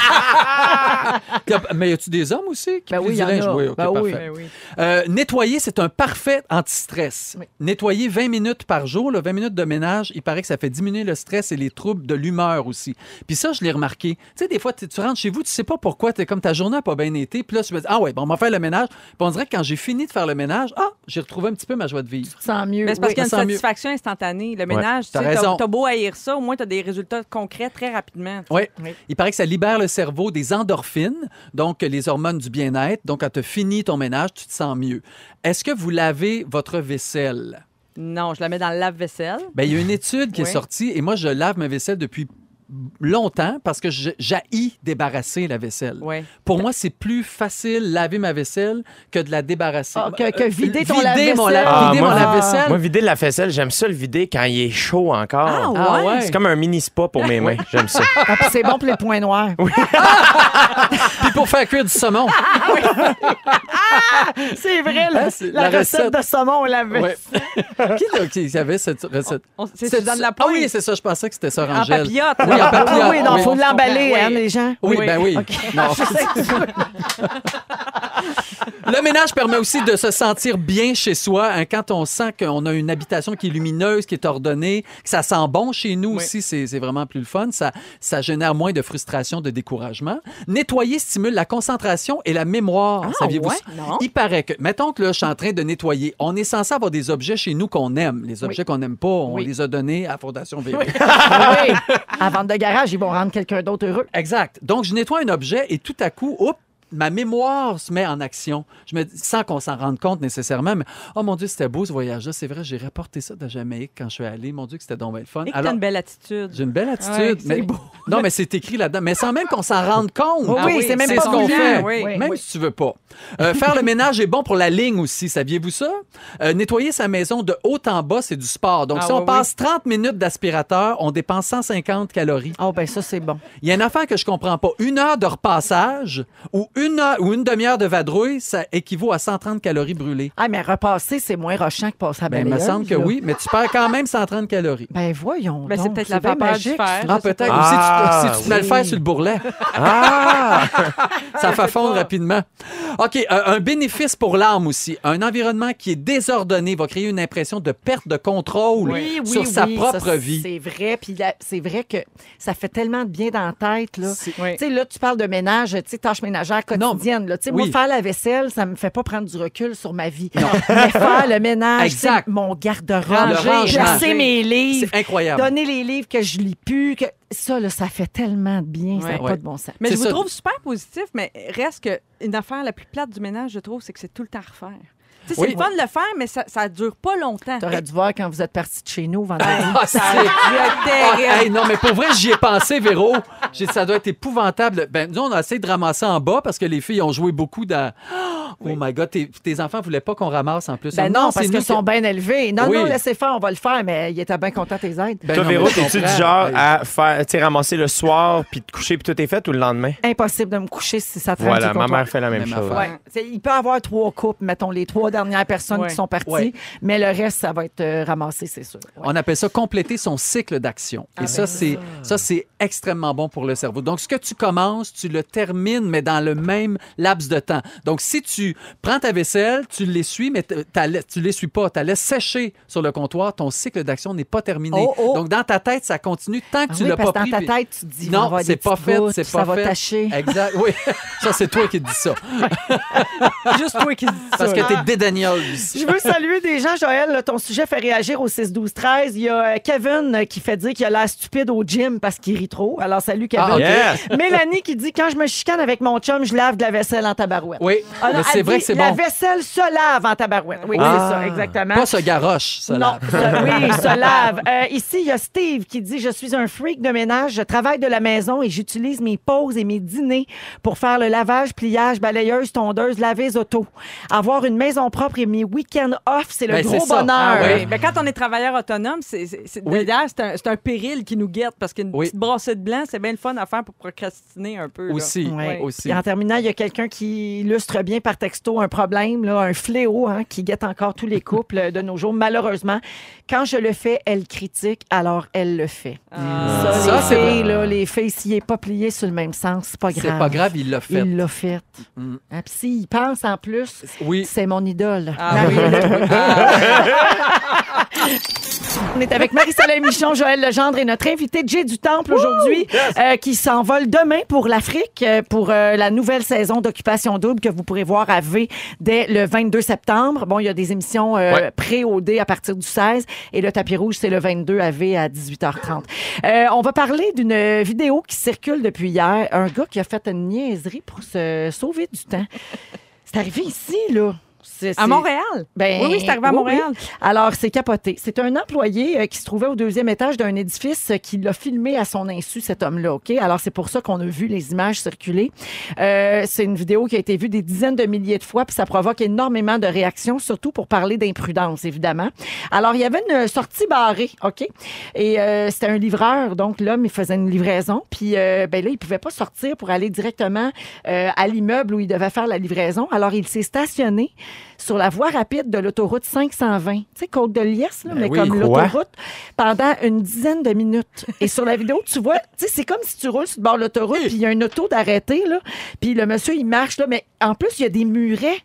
Y a- Mais y a-tu des hommes aussi qui Ben plient oui, du y en linge? a. Oui, ok, Ben oui. parfait. Ben oui. Euh, nettoyer, c'est un parfait anti-stress. Oui. Nettoyer 20 minutes par jour, là, 20 minutes de ménage, il paraît que ça fait diminuer le stress et les troubles de l'humeur aussi. Puis ça, je l'ai remarqué. Tu sais, des fois, tu tu rentres chez vous, tu sais pas pourquoi, es comme ta journée n'a pas bien été. Puis là, tu me dis, ah ouais, bon, on va faire le ménage. Puis on dirait que quand j'ai fini de faire le ménage, ah, j'ai retrouvé un petit peu ma joie de vivre. Sans mieux. Mais c'est parce oui. qu'il y a une ça sent mieux. satisfaction instantanée. Le ménage, t'as tu sais, raison. t'as t'as beau haïr ça, au moins, tu as des résultats concrets très rapidement. Oui. Oui. Il paraît que ça libère le cerveau des endorphines, donc les hormones du bien-être. Donc, quand tu as fini ton ménage, tu te sens mieux. Est-ce que vous lavez votre vaisselle? Non, je la mets dans le lave-vaisselle. Ben, il y a une étude qui est sortie et moi, je lave ma vaisselle depuis longtemps parce que j'haïs débarrasser la vaisselle. Ouais. Pour moi, c'est plus facile laver ma vaisselle que de la débarrasser. Ah, que- que vider ton mon lave-vaisselle. la- Ah, vider moi, mon lave-vaisselle. Moi, vider la vaisselle, j'aime ça le vider quand il est chaud encore. Ah, ouais? Ah ouais. C'est comme un mini spa pour mes mains. J'aime ça. Ah, c'est bon pour les points noirs. Puis pour faire cuire du saumon. C'est vrai, la, Ah, c'est la la recette, recette. de saumon, on l'avait. Ouais. qui, là, qui avait cette recette? On- c'est C'est- Suzanne Ah oui, c'est ça, je pensais que c'était ça, En Rangel. papillote. Oui, en. Ah oui, non, Oui. faut l'emballer, Oui. hein, les gens. Oui, Oui. ben oui. Non. Le ménage permet aussi de se sentir bien chez soi. hein, quand on sent qu'on a une habitation qui est lumineuse, qui est ordonnée, que ça sent bon chez nous aussi, c'est vraiment plus le fun. Ça, ça génère moins de frustration, de découragement. Nettoyer stimule la concentration et la mémoire. Saviez-vous ouais? ça? Non. Il paraît que, mettons que là, je suis en train de nettoyer. On est censé avoir des objets chez nous qu'on aime. Les objets qu'on n'aime pas, on Oui. les a donnés à Fondation Véro. Ah oui. À vente de garage, ils vont rendre quelqu'un d'autre heureux. Exact. Donc, je nettoie un objet et tout à coup, oups, ma mémoire se met en action. Je me sans qu'on s'en rende compte nécessairement, mais oh mon Dieu, c'était beau ce voyage-là. C'est vrai, j'ai rapporté ça de Jamaïque quand je suis allé. Mon Dieu, que c'était donc bien le fun. Et que une belle attitude. j'ai une belle attitude. Ouais, c'est mais... beau. Non, mais c'est écrit là-dedans. Mais sans même qu'on s'en rende compte. Oui, Ah oui, c'est même pas ce qu'on fait. Oui. Même si tu veux pas. Euh, faire le ménage est bon pour la ligne aussi. Saviez-vous ça? Euh, nettoyer sa maison de haut en bas, c'est du sport. Donc, Ah si on oui, passe 30 minutes d'aspirateur, on dépense 150 calories. Oh, ben ça, c'est bon. Il y a une affaire que je comprends pas. Une heure de repassage ou une, heure, ou une demi-heure de vadrouille, ça équivaut à 130 calories brûlées. Ah, mais repasser, c'est moins rochant que passer à Ben, il me balayeuse, semble que là. oui, mais tu perds quand même 130 calories. Ben voyons. Ben, c'est donc, peut-être la bien vapeur du magique. fer. Ah, peut-être. pas. Ou si tu- Ah, si tu, te mets le fer sur le bourrelet, Ah! ça fafonde rapidement. OK, euh, un bénéfice pour l'âme aussi. Un environnement qui est désordonné va créer une impression de perte de contrôle Oui, oui, sur sa oui, propre ça, vie. C'est vrai. Puis là, c'est vrai que ça fait tellement de bien dans la tête. Là. Tu sais, là, tu parles de ménage, tu sais, tâches ménagères Non, quotidiennes. là. Tu sais, oui. Moi, faire la vaisselle, ça me fait pas prendre du recul sur ma vie. Mais faire le ménage, Exact. mon garde-robe, placer mes livres, incroyable. donner les livres que je lis plus, que ça, là, ça fait tellement de bien, ça n'a Ouais. pas de bon sens. Mais je vous ça. trouve super positif, mais reste que une affaire la plus plate du ménage, je trouve, c'est que c'est tout le temps à refaire. Oui. C'est le fun de le faire, mais ça, ça dure pas longtemps. Tu aurais dû voir quand vous êtes partis de chez nous vendredi. Ah, c'est- Ça Ah, terrible. hey, non, mais pour vrai, j'y ai pensé, Véro. J'ai dit, ça doit être épouvantable. Ben, nous, on a essayé de ramasser en bas parce que les filles ont joué beaucoup dans. Oh my God, tes, tes enfants voulaient pas qu'on ramasse en plus. Ben non, c'est parce qu'ils qui- sont bien élevés. Non, Oui. non, laissez faire, on va le faire, mais il était bien content tes aides. Ben Toi, non, Véro, t'es-tu du genre à faire, ramasser le soir, puis te coucher, puis tout est fait, ou le lendemain? Impossible de me coucher si ça traîne Voilà, ma mère fait la même, Même chose. Ouais. Il peut y avoir trois couples, mettons les trois dernières personnes Ouais. qui sont parties, Ouais. mais le reste, ça va être euh, ramassé, c'est sûr. Ouais. On appelle ça compléter son cycle d'action. Et ça, c'est ça, c'est extrêmement bon pour le cerveau. Donc, ce que tu commences, tu le termines, mais dans le même laps de temps. Donc, si tu prends ta vaisselle, tu l'essuies, mais tu l'essuies pas, tu la laisses sécher sur le comptoir, ton cycle d'action n'est pas terminé. Oh, oh. Donc, dans ta tête, ça continue tant que Ah tu oui, l'as parce pas que dans pris. ta puis- tête, tu te dis, va Non, c'est pas fait, c'est ça pas va fait. tacher. Exact, oui. ça, c'est toi qui dis ça. Juste toi qui dis ça. Parce que là. t'es Je veux saluer des gens, Joël. là, Ton sujet fait réagir au 6-12-13. Il y a euh, Kevin euh, qui fait dire qu'il a l'air stupide au gym parce qu'il rit trop. Alors, salut, Kevin. Ah. Yes! Mélanie qui dit Quand je me chicane avec mon chum, je lave de la vaisselle en tabarouette. Oui, Ah, mais c'est vrai dit, que c'est La bon. vaisselle se lave en tabarouette. Oui, Ah. c'est ça, exactement. Pas ce garoche, ça. Non, là. se- oui, se lave. Euh, ici, il y a Steve qui dit Je suis un freak de ménage. Je travaille de la maison et j'utilise mes pauses et mes dîners pour faire le lavage, pliage, balayeuse, tondeuse, laver les autos. Avoir une maison propre et mes week-ends off, c'est le Ben, gros c'est ça. bonheur. Ah oui. Ben, quand on est travailleur autonome, c'est, c'est, c'est- Oui. d'ailleurs, c'est un, c'est un péril qui nous guette parce qu'une Oui. petite brassée de blanc, c'est bien le fun à faire pour procrastiner un peu. là. Aussi, Ouais. aussi. Et en terminant, il y a quelqu'un qui illustre bien par texto un problème, là, un fléau hein, qui guette encore tous les couples de nos jours. Malheureusement, quand je le fais, elle critique, alors elle le fait. Ah. Ça, Ça, les c'est filles, là, les filles, s'il n'est pas plié sur le même sens, c'est pas grave. C'est pas grave, il l'a fait. Il l'a fait. Mm. Ah, puis s'il pense en plus, Oui. c'est mon idole. Ah. On est avec Marie-Soleil Michon, Joël Legendre et notre invité Jay du Temple aujourd'hui, euh, qui s'envole demain pour l'Afrique euh, pour euh, la nouvelle saison d'Occupation Double que vous pourrez voir à V dès le 22 septembre. Bon, il y a des émissions euh, Ouais. pré-OD à partir du 16 et le tapis rouge, c'est le 22 à V à 18h30. Euh, on va parler d'une vidéo qui circule depuis hier. Un gars qui a fait une niaiserie pour se sauver du temps. C'est arrivé ici, là. C'est- À Montréal? Ben, oui, oui, c'est arrivé à Montréal. oui. Alors, c'est capoté. C'est un employé euh, qui se trouvait au deuxième étage d'un édifice euh, qui l'a filmé à son insu, cet homme-là, OK? Alors, c'est pour ça qu'on a vu les images circuler. Euh, c'est une vidéo qui a été vue des dizaines de milliers de fois, puis ça provoque énormément de réactions, surtout pour parler d'imprudence, évidemment. Alors, il y avait une sortie barrée, OK? Et euh, c'était un livreur, donc l'homme, il faisait une livraison, puis euh, ben là, il pouvait pas sortir pour aller directement euh, à l'immeuble où il devait faire la livraison. Alors, il s'est stationné sur la voie rapide de l'autoroute 520, tu sais, Côte de Liesse, là, Ben mais oui, comme l'autoroute, pendant une dizaine de minutes. Et sur la vidéo, tu vois, tu sais, c'est comme si tu roules sur le bord de l'autoroute, puis il y a une auto d'arrêté, là, puis le monsieur, il marche, là, mais en plus, il y a des murets.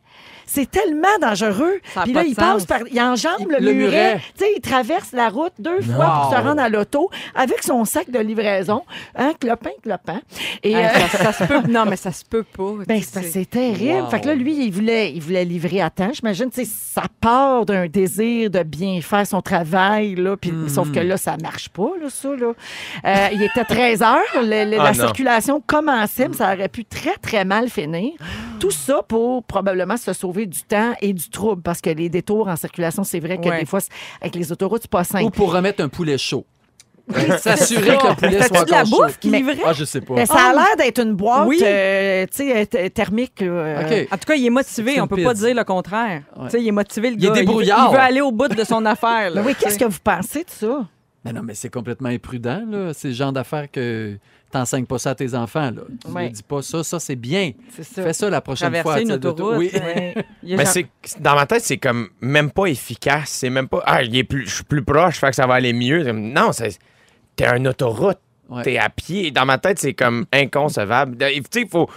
C'est tellement dangereux. Puis là, il passe sens. par. Il enjambe le, le muret. muret. Tu sais, il traverse la route deux fois pour se rendre à l'auto avec son sac de livraison. Hein, clopin, clopin. Et. Euh, ça, ça se peut. Non, mais ça se peut pas. ben, c'est terrible. Wow. Fait que là, lui, il voulait, il voulait livrer à temps. J'imagine, tu sais, ça part d'un désir de bien faire son travail, là. Puis, Hmm. sauf que là, ça marche pas, là, ça, là. Euh, il était 13 heures. le- le- Ah, la non. circulation commençait, mais ça aurait pu très, très mal finir. Tout ça pour probablement se sauver du temps et du trouble. Parce que les détours en circulation, c'est vrai que Ouais. des fois, avec les autoroutes, c'est pas Ou simple. pour remettre un poulet chaud. S'assurer que le poulet soit de la bouffe qui livrait? Ah, je sais pas. Mais ça a l'air d'être une boîte, Oui. euh, tu sais, thermique. euh, OK. En tout cas, il est motivé. On peut pas dire le contraire. Ouais. Tu sais, il est motivé, le Il est gars. veut- débrouillard. Il veut aller au bout de son affaire. là, Mais oui, qu'est-ce que vous pensez de ça? Mais non, mais c'est complètement imprudent, là. C'est le genre d'affaires que t'enseignes pas ça à tes enfants, là. Tu Ouais. dis pas ça, ça c'est bien. C'est ça. Fais ça la prochaine fois. Traverser une telle auto. autoroute. Oui. ouais. Y genre- dans ma tête, c'est comme même pas efficace. C'est même pas. Ah, il est plus, je suis plus proche, fait que ça va aller mieux. Non, c'est. T'es un autoroute. Ouais. T'es à pied. Dans ma tête, c'est comme inconcevable. Tu sais, il faut.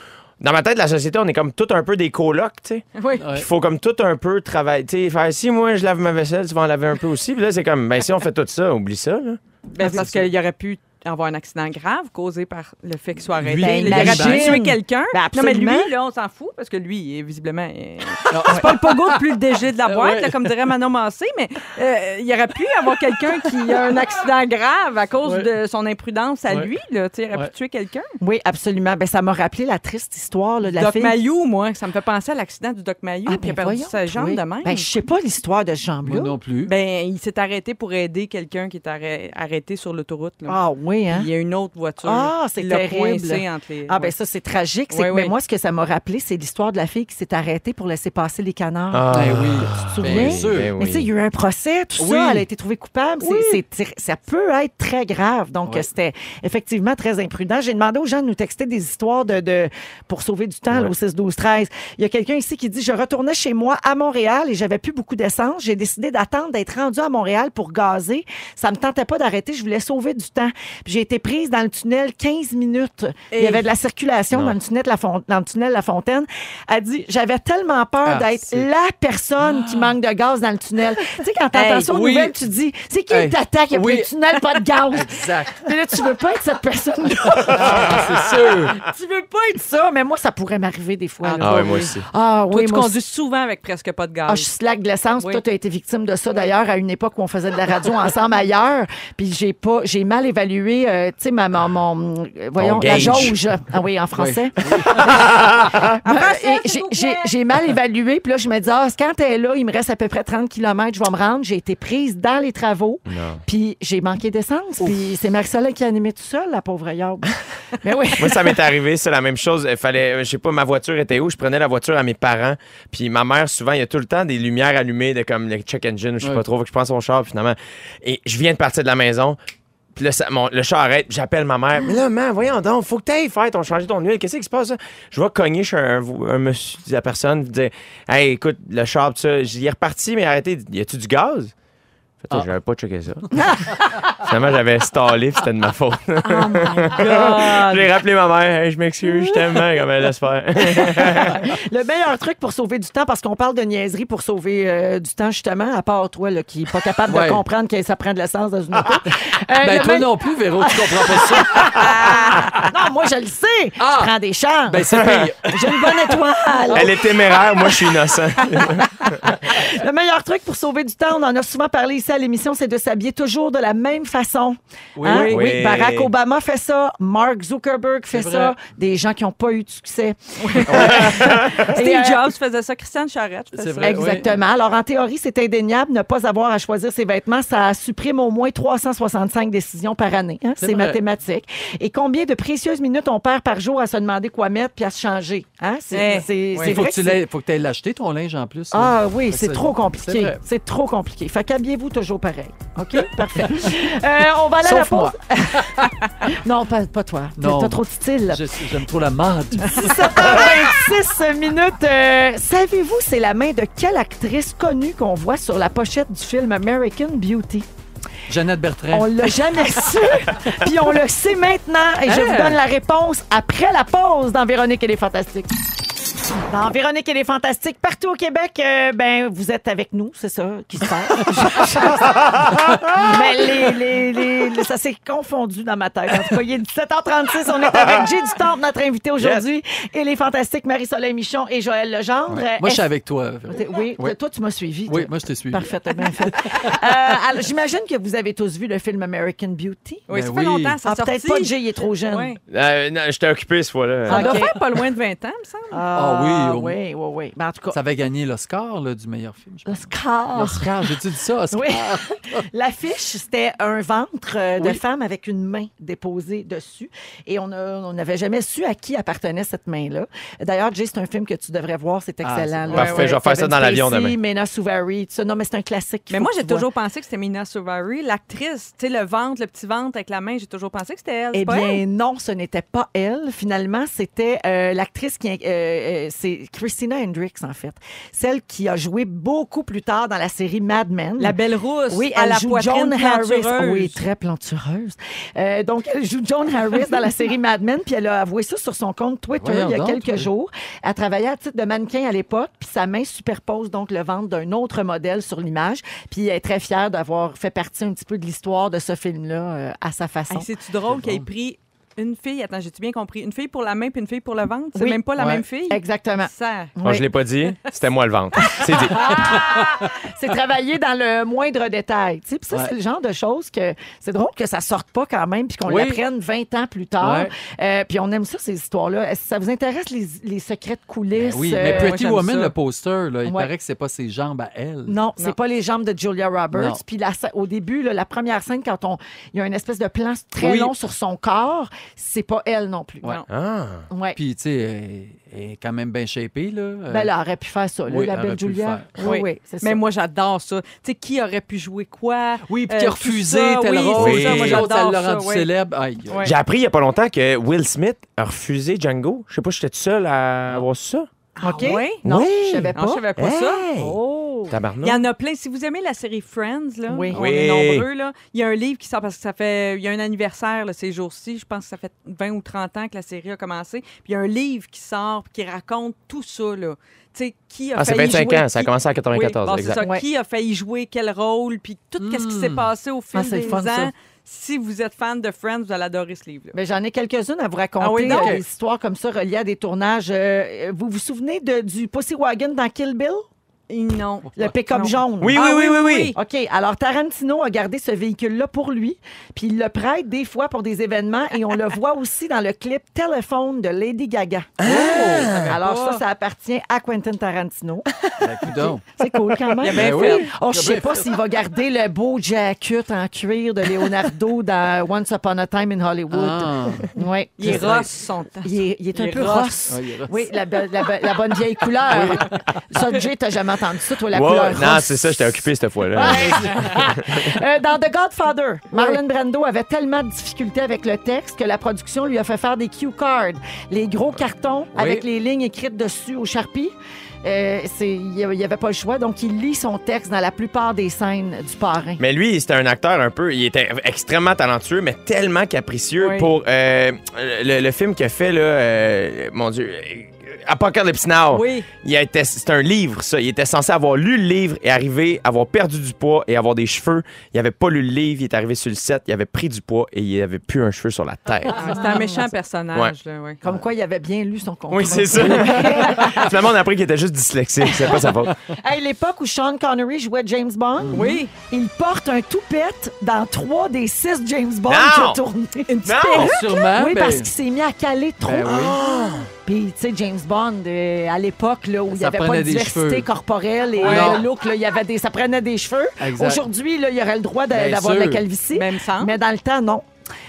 Dans ma tête, la société, on est comme tout un peu des colocs, tu sais. Oui. Il faut comme tout un peu travailler. Tu sais, faire si moi je lave ma vaisselle, tu vas en laver un peu aussi. Puis là, c'est comme, ben si on fait tout ça, oublie ça, là. Ben, parce qu'il aurait pu avoir un accident grave causé par le fait qu'il soit arrêté. Il aurait pu tuer quelqu'un. Ben, non, mais lui, là, on s'en fout parce que lui, est visiblement. euh, C'est pas le pogo le plus de la boîte, ouais. là, comme dirait Manon Massé, mais euh, il aurait pu avoir quelqu'un qui a un accident grave à cause Ouais. de son imprudence à Ouais. lui. Là, Tu sais, il aurait Ouais. pu tuer quelqu'un. Oui, absolument. Ben, ça m'a rappelé la triste histoire là, de la Doc fille. Mayou, moi, ça me fait penser à l'accident du Doc Mayou Ah, qui a ben perdu voyons, sa jambe oui. de même. Ben, je sais pas l'histoire de ce jambe-là. Moi non plus. Ben, il s'est arrêté pour aider quelqu'un qui est arrêt- arrêté sur l'autoroute. Ah oui, hein? Il y a une autre voiture. Ah, c'est terrible. coincé entre les. Ah, ben ça, c'est tragique. Oui, que, oui. ben, moi, ce que ça m'a rappelé, c'est l'histoire de la fille qui s'est arrêtée pour laisser passer les canards. Ben oui. Tu te souviens? Bien sûr. Ben Mais tu sais, il y a eu un procès, tout Oui. ça. Elle a été trouvée coupable. C'est- c'est- c'est- ça peut être très grave. Donc, c'était effectivement très imprudent. J'ai demandé aux gens de nous texter des histoires de, de- pour sauver du temps là, au 6, 12, 13. Il y a quelqu'un ici qui dit Je retournais chez moi à Montréal et j'avais plus beaucoup d'essence. J'ai décidé d'attendre d'être rendu à Montréal pour gazer. Ça me tentait pas d'arrêter. Je voulais sauver du temps. Puis j'ai été prise dans le tunnel 15 minutes. Il y avait de la circulation Non. dans le tunnel de la, Fon- dans le tunnel de la Fontaine. Elle dit J'avais tellement peur Ah, d'être la personne qui manque de gaz dans le tunnel. tu sais, quand t'entends Hey, ça aux oui. nouvelles, tu dis C'est qui Hey, t'attaque? Après oui. le tunnel, pas de gaz Exact. Mais là, tu veux pas être cette personne-là. Ah, c'est sûr. tu veux pas être ça, mais moi, ça pourrait m'arriver des fois. là. Ah ouais, moi aussi. Ah Toi, oui, tu moi conduis souvent avec presque pas de gaz. Ah, je slack de l'essence. Oui. Toi, tu as été victime de ça d'ailleurs à une époque où on faisait de la radio ensemble ailleurs. Puis j'ai pas, j'ai mal évalué, euh, tu sais, ma, mon, mon- euh, voyons, la gauge. jauge. Ah oui, en français. Et j'ai- j'ai- J'ai mal évalué. Puis là, je me dis, ah, quand elle est là, il me reste à peu près 30 km, je vais me rendre. J'ai été prise dans les travaux. Puis j'ai manqué d'essence. Puis c'est Marisol qui a animé tout seul, la pauvre Yob. Mais oui. Moi, ça m'est arrivé, c'est la même chose. Il fallait, je sais pas, ma voiture était où? Je prenais la voiture à mes parents. Puis ma mère, souvent, il y a tout le temps des lumières allumées de comme le check engine, je sais pas trop, faut que je prends son char, finalement. Et je viens de partir de la maison. Puis là, ça- mon- le char arrête, j'appelle ma mère. Mais là, man, voyons donc, faut que t'ailles faire ton changer ton huile. Qu'est-ce qui se passe? Je vais cogner chez un, un monsieur, la personne, dire Hey, écoute, le char, ça, j'y ai reparti, mais arrêtez, y a-tu du gaz? Fait que Ah. J'avais pas checké ça. Finalement, j'avais stallé, puis c'était de ma faute. Oh my God! J'ai rappelé ma mère, Hey, je m'excuse, je t'aime, comme elle laisse faire. Le meilleur truc pour sauver du temps, parce qu'on parle de niaiserie pour sauver euh, du temps, justement, à part toi, là, qui n'est pas capable Ouais. de comprendre que ça prend de l'essence dans une auto. Euh, Ben, le toi me- non plus, Véro, tu comprends pas ça. Non, moi, je le sais. Ah. Je prends des chances. Ben, c'est pire. J'ai une bonne étoile. Elle est téméraire, moi je suis innocent. Le meilleur truc pour sauver du temps, on en a souvent parlé ici à l'émission, c'est de s'habiller toujours de la même façon. Oui, Hein? oui. Oui. Barack Obama fait ça, Mark Zuckerberg fait ça, des gens qui n'ont pas eu de succès. Steve Et, euh, Jobs faisait ça, Christiane Charrette faisait C'est ça. vrai. Exactement. Alors, en théorie, c'est indéniable. Ne pas avoir à choisir ses vêtements, ça supprime au moins 365 décisions par année. hein. C'est mathématique. Et combien de précieuses minutes on perd par jour à se demander quoi mettre puis à se changer? Hein? C'est Eh, c'est- oui. faut faut que tu ailles l'acheter, ton linge, en plus. là. Ah oui, c'est trop compliqué. C'est trop compliqué. Fait qu'habillez-vous toujours pareil. OK? Parfait. Euh, on va aller à la pause. moi. non, pas, pas toi. Non. t'as trop de style. J'aime trop la mode. 7h26 minutes. Euh, Savez-vous, c'est la main de quelle actrice connue qu'on voit sur la pochette du film American Beauty? Jeannette Bertrand. On l'a jamais su, puis on le sait maintenant. Et je Hein? vous donne la réponse après la pause dans Véronique et les Fantastiques. Dans Véronique et les Fantastiques, partout au Québec, euh, ben, vous êtes avec nous, c'est ça qui se passe. Mais les, les- les- les- ça s'est confondu dans ma tête. En tout cas, il est 17h36, on est avec Jay Dutombe, notre invité aujourd'hui, et les Fantastiques Marie-Soleil Michon et Joël Legendre. Ouais. Moi, je suis Est-ce- avec toi. Oui, Oui. toi, tu m'as suivi. Oui, moi, je t'ai suivi. Parfait, t'as bien fait. Euh, alors, J'imagine que vous avez tous vu le film American Beauty. Oui, Ben ça fait oui. longtemps, ça Ah, sorti. peut-être pas Jay, il est trop jeune. Ouais. Euh, non, J'étais occupé ce fois-là. Ça doit Ok. faire pas loin de 20 ans, me semble. Ah, Ah oui, au- oui, oui, oui. Mais en tout cas, Ça avait gagné l'Oscar là, du meilleur film. je pense. Oscar. L'Oscar, j'ai-tu dit ça, Oscar? Oui. L'affiche, c'était un ventre euh, de Oui. femme avec une main déposée dessus. Et on a- on n'avait jamais su à qui appartenait cette main-là. D'ailleurs, Jay, c'est un film que tu devrais voir. C'est Ah, excellent. c'est là. bon. Parfait, je vais faire ça Kevin dans l'avion Spacey, demain. Mena Suvari, tout ça. Non, mais c'est un classique. qu'il Mais faut moi, que j'ai tu vois. toujours pensé que c'était Mina Suvari, l'actrice. Tu sais, le ventre, le petit ventre avec la main, j'ai toujours pensé que c'était elle. Eh c'est pas elle? bien, non, ce n'était pas elle. Finalement, c'était euh, l'actrice qui. euh, euh, c'est Christina Hendricks, en fait. Celle qui a joué beaucoup plus tard dans la série Mad Men. La belle rousse, Oui, à elle la joue poitrine Joan Harris. Oui, très plantureuse. Euh, donc, elle joue Joan Harris dans la série Mad Men, puis elle a avoué ça sur son compte Twitter Voyons il y a donc, quelques oui. jours. Elle travaillait à titre de mannequin à l'époque, puis sa main superpose donc le ventre d'un autre modèle sur l'image. Puis elle est très fière d'avoir fait partie un petit peu de l'histoire de ce film-là euh, à sa façon. Hey, C'est-tu drôle qu'il ait pris une fille, attends, j'ai-tu bien compris, une fille pour la main puis une fille pour le ventre? C'est Oui. même pas la Ouais. même fille? Exactement. Ça. Bon, Oui. je l'ai pas dit, c'était moi le ventre. C'est dit. C'est travailler dans le moindre détail. tu sais. Puis ça, Ouais. c'est le genre de choses que c'est drôle que ça sorte pas quand même, puis qu'on Oui. l'apprenne 20 ans plus tard. Ouais. Euh, puis on aime ça, ces histoires-là. Est-ce que ça vous intéresse, les, les secrets de coulisses? Ben Oui, Euh, mais moi, Pretty j'aime Woman, ça. le poster, là, il Ouais. paraît que c'est pas ses jambes à elle. Non, c'est pas les jambes de Julia Roberts. Puis la- au début, là, la première scène, quand on, il y a une espèce de plan très Oui. long sur son corps, c'est pas elle non plus. Ouais. Non. Ah. Ouais. Puis, tu sais, elle elle est quand même bien shapée, là. Euh, Ben, elle aurait pu faire ça, là, oui, la elle belle Julia. Oui, oui, c'est ça. Mais moi, j'adore ça. Tu sais, qui aurait pu jouer quoi? Oui, puis Euh, qui a refusé ça, tel oui, rôle. ça, moi, j'adore ça, rendu célèbre. J'ai appris il y a pas longtemps que Will Smith a refusé Django. Je sais pas, j'étais tout seul à avoir su ça. OK? Ah ouais? Non, Oui. je savais Non, je pas. savais pas ça. Oh! Il y en a plein. Si vous aimez la série Friends, là, Oui. on Oui. est nombreux. Là. Il y a un livre qui sort parce que ça fait. Il y a un anniversaire là, ces jours-ci. Je pense que ça fait 20 ou 30 ans que la série a commencé. Puis il y a un livre qui sort qui raconte tout ça. Là. Tu sais, qui a Ah, fait 25 jouer, ans. Ça a qui- commencé en Oui, 94. bon, c'est exact. ça. Ouais. Qui a failli jouer quel rôle, puis tout ce qui s'est Hmm. passé au fil Ah, c'est des fun, ça. Si vous êtes fan de Friends, vous allez adorer ce livre-là. Ben, J'en ai quelques-unes à vous raconter, Ah oui, donc? euh, des histoires comme ça reliées à des tournages. Euh, vous vous souvenez de, du Pussy Wagon dans Kill Bill? Non. Le pick-up jaune. Oui, Ah oui, oui, oui, oui. OK, alors Tarantino a gardé ce véhicule-là pour lui, puis il le prête des fois pour des événements et on le voit aussi dans le clip Téléphone de Lady Gaga. Ah! Oh! alors ça, ça appartient à Quentin Tarantino. Ben, coudonc. C'est cool quand même. Il a bien Ben fait. oui. Oh, je sais pas s'il va garder le beau jacket en cuir de Leonardo dans Once Upon a Time in Hollywood. Ah. Ouais. Il est. Il est, il est un peu rosse. rosse. Ah, il est rosse. Oui, la, be- la be- la bonne vieille couleur. Ça, Jay, t'as jamais entendu ça, toi, la couleur ouais. non, c'est ça, j'étais occupé cette fois-là. Euh, dans The Godfather, Marlon Brando avait tellement de difficultés avec le texte que la production lui a fait faire des cue cards, les gros cartons avec les lignes écrites dessus au Sharpie. Euh, il n'y avait pas le choix, donc il lit son texte dans la plupart des scènes du parrain. Mais lui, c'était un acteur un peu. Il était extrêmement talentueux, mais tellement capricieux Oui. pour euh, le, le film qu'il a fait, là, euh, mon Dieu. Apocalypse Now. Oui. Il a été, c'est un livre, ça. Il était censé avoir lu le livre et arriver, avoir perdu du poids et avoir des cheveux. Il avait pas lu le livre, il est arrivé sur le set, il avait pris du poids et il avait plus un cheveu sur la tête. Ah, C'était un méchant personnage. Là, ouais. Comme quoi, il avait bien lu son contrat. Oui, c'est ça. Finalement, on a appris qu'il était juste dyslexique. C'est pas sa faute. Hey, l'époque où Sean Connery jouait James Bond, Oui. il porte un toupette dans trois des six James Bond qu'il a tourné. Non! Sûrement. Oui, ben, parce qu'il s'est mis à caler trop. Ben oui. Ah! Puis, tu sais, James Bond, euh, à l'époque, là, où il n'y avait pas de diversité cheveux. corporelle et Ouais. le look, là, il y avait des, ça prenait des cheveux. Aujourd'hui, là, il y aurait le droit d'avoir de la calvitie. Même sens. Mais dans le temps, non.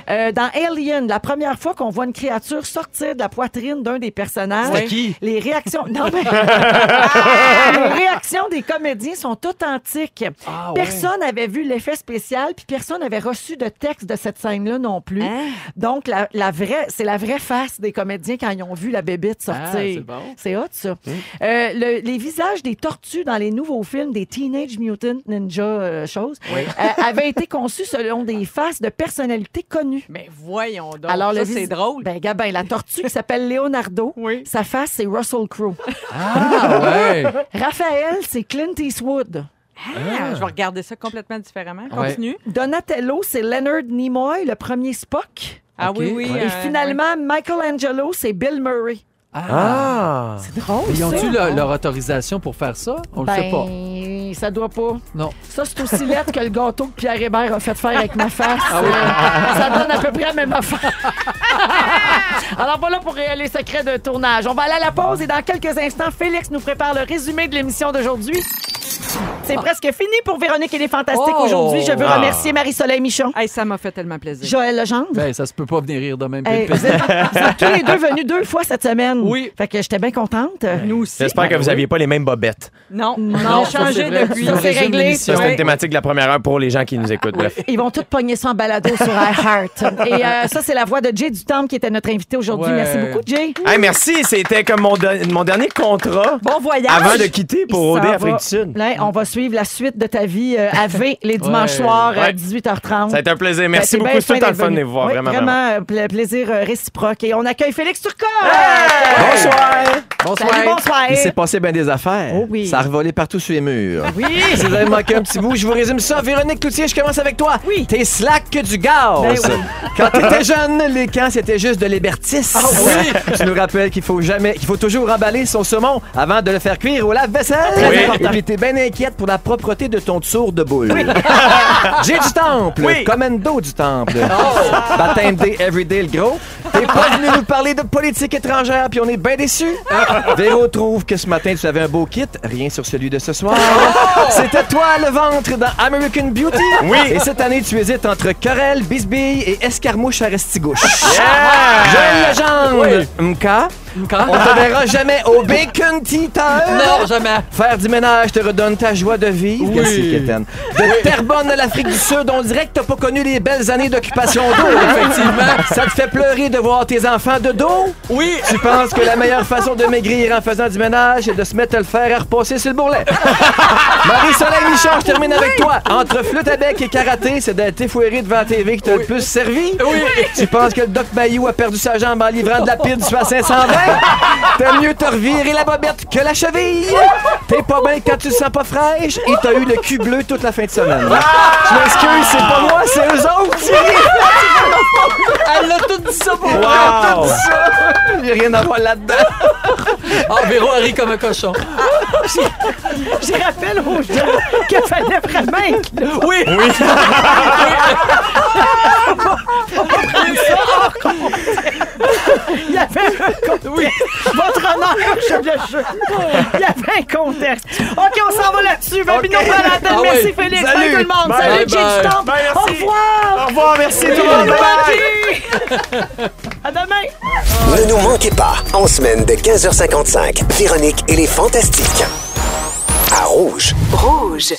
Euh, dans Alien, la première fois qu'on voit une créature sortir de la poitrine d'un des personnages, C'était qui? les réactions, non mais les réactions des comédiens sont authentiques. Ah, ouais. Personne n'avait vu l'effet spécial, puis personne n'avait reçu de texte de cette scène-là non plus. Hein? Donc la, la vraie, c'est la vraie face des comédiens quand ils ont vu la bébite sortir. Ah, c'est bon. C'est hot, ça. Euh, le- les visages des tortues dans les nouveaux films des Teenage Mutant Ninja euh, choses euh, avaient été conçus selon des faces de personnalités connues. Mais voyons donc. Alors, ça, c'est drôle. Ben, Gabin, la tortue qui s'appelle Leonardo, Oui. sa face, c'est Russell Crowe. Ah, ouais. Raphaël, c'est Clint Eastwood. Ah, Je vais regarder ça complètement différemment. Ouais. Continue. Donatello, c'est Leonard Nimoy, le premier Spock. Ah oui, oui. Ouais. Et euh, finalement, Michelangelo, c'est Bill Murray. Ah! C'est drôle, Ils ont-tu leur, leur autorisation pour faire ça? On le sait pas. Ben, ça doit pas. Non. Ça, c'est aussi lettre que le gâteau que Pierre Hébert a fait faire avec ma face. Ah Euh, ça donne à peu près la même affaire. Alors voilà pour euh, les secrets de tournage. On va aller à la pause et dans quelques instants, Félix nous prépare le résumé de l'émission d'aujourd'hui. C'est presque fini pour Véronique et les Fantastiques Oh! aujourd'hui. Je veux Ah. remercier Marie-Soleil Michon, Hey, ça m'a fait tellement plaisir. Joël Legendre. Ben, ça se peut pas venir rire de même. Hey, vous, êtes, vous êtes tous les deux venus deux fois cette semaine. Oui. Fait que j'étais bien contente. Nous aussi. J'espère que vous n'aviez pas les mêmes bobettes. Non, Non, on a ça, changé depuis. Ça, c'est réglé. Ça, c'était une thématique de la première heure pour les gens qui nous écoutent. Bref. Ils vont tous pogner ça en balado sur iHeart. Et euh, ça, c'est la voix de Jay Dutemps qui était notre invité aujourd'hui. Ouais. Merci beaucoup, Jay. Hey, merci, c'était comme mon, de- mon dernier contrat Bon voyage. avant de quitter pour OD Afrique du Sud. Là, on va suivre la suite de ta vie euh, à V les dimanches Ouais. soirs à Ouais. 18h30. Ça a été un plaisir. Merci beaucoup. C'est tout le fun de les voir. Oui, vraiment, vraiment. euh, pla- plaisir euh, réciproque. Et on accueille Félix Turcotte. Bonsoir. Bonsoir. Salut, bonsoir. Il s'est passé bien des affaires. Oh oui. Ça a revolé partout sur les murs. Oui. Si vous avez manqué un petit bout, je vous résume ça. Véronique Cloutier, je commence avec toi. Oui. T'es slack que du gaz. Ben oui. Quand t'étais jeune, les camps, c'était juste de l'hébertis. Ah oui. Tu nous rappelles qu'il faut jamais, qu'il faut toujours emballer son saumon avant de le faire cuire au lave-vaisselle. Et puis t'es bien inquiète pour la propreté de ton tour de boule. J'ai du temple. Oui. Commando du temple. Baptême Day, Everyday, le gros. T'es pas venu nous parler de politique étrangère, puis on est bien déçus? Véro trouve que ce matin, tu avais un beau kit. Rien sur celui de ce soir. C'était toi, le ventre, dans American Beauty. Oui. Et cette année, tu hésites entre querelle, bisbille et escarmouche à restigouche. Yeah! Joël Legendre, Mka, Quand? On te verra jamais au Bacon Tea Time. Non, jamais. Faire du ménage te redonne ta joie de vivre. Oui. Merci, Kéten. De Terrebonne à l'Afrique du Sud, on dirait que t'as pas connu les belles années d'occupation d'eau. Effectivement. Ça te fait pleurer de voir tes enfants de dos? Oui. Tu penses que la meilleure façon de maigrir en faisant du ménage est de se mettre à le faire à repasser sur le bourrelet? Marie-Soleil Michon, je termine avec toi. Entre flûte à bec et karaté, c'est d'être effoiré devant la TV qui t'a le plus servi? Oui. Tu penses que le Doc Bayou a perdu sa jambe en livrant de la pide sur la 520? T'aimes mieux te revirer la bobette que la cheville? T'es pas bien quand tu te sens pas fraîche et t'as eu le cul bleu toute la fin de semaine. Je m'excuse, c'est pas moi, c'est eux autres! Elle a tout dit ça pour moi. Wow! J'ai rien à voir là-dedans. Ah, Véro a ri comme un cochon. Je rappelle aux gens qu'il fallait vraiment inclure. Oui. Il y avait un contexte. Votre honneur, je le jure. Il y avait un contexte. OK, on s'en va là-dessus. Babino OK. Paladin. Ah Merci, oui. Félix. Salut. Tout le monde. Bye. Salut, Bye, Jay Au merci. revoir. Au revoir, merci tout le monde. Bye. À demain. Ne nous manquez pas, en semaine de 15h55, Véronique et les Fantastiques. À Rouge. Rouge.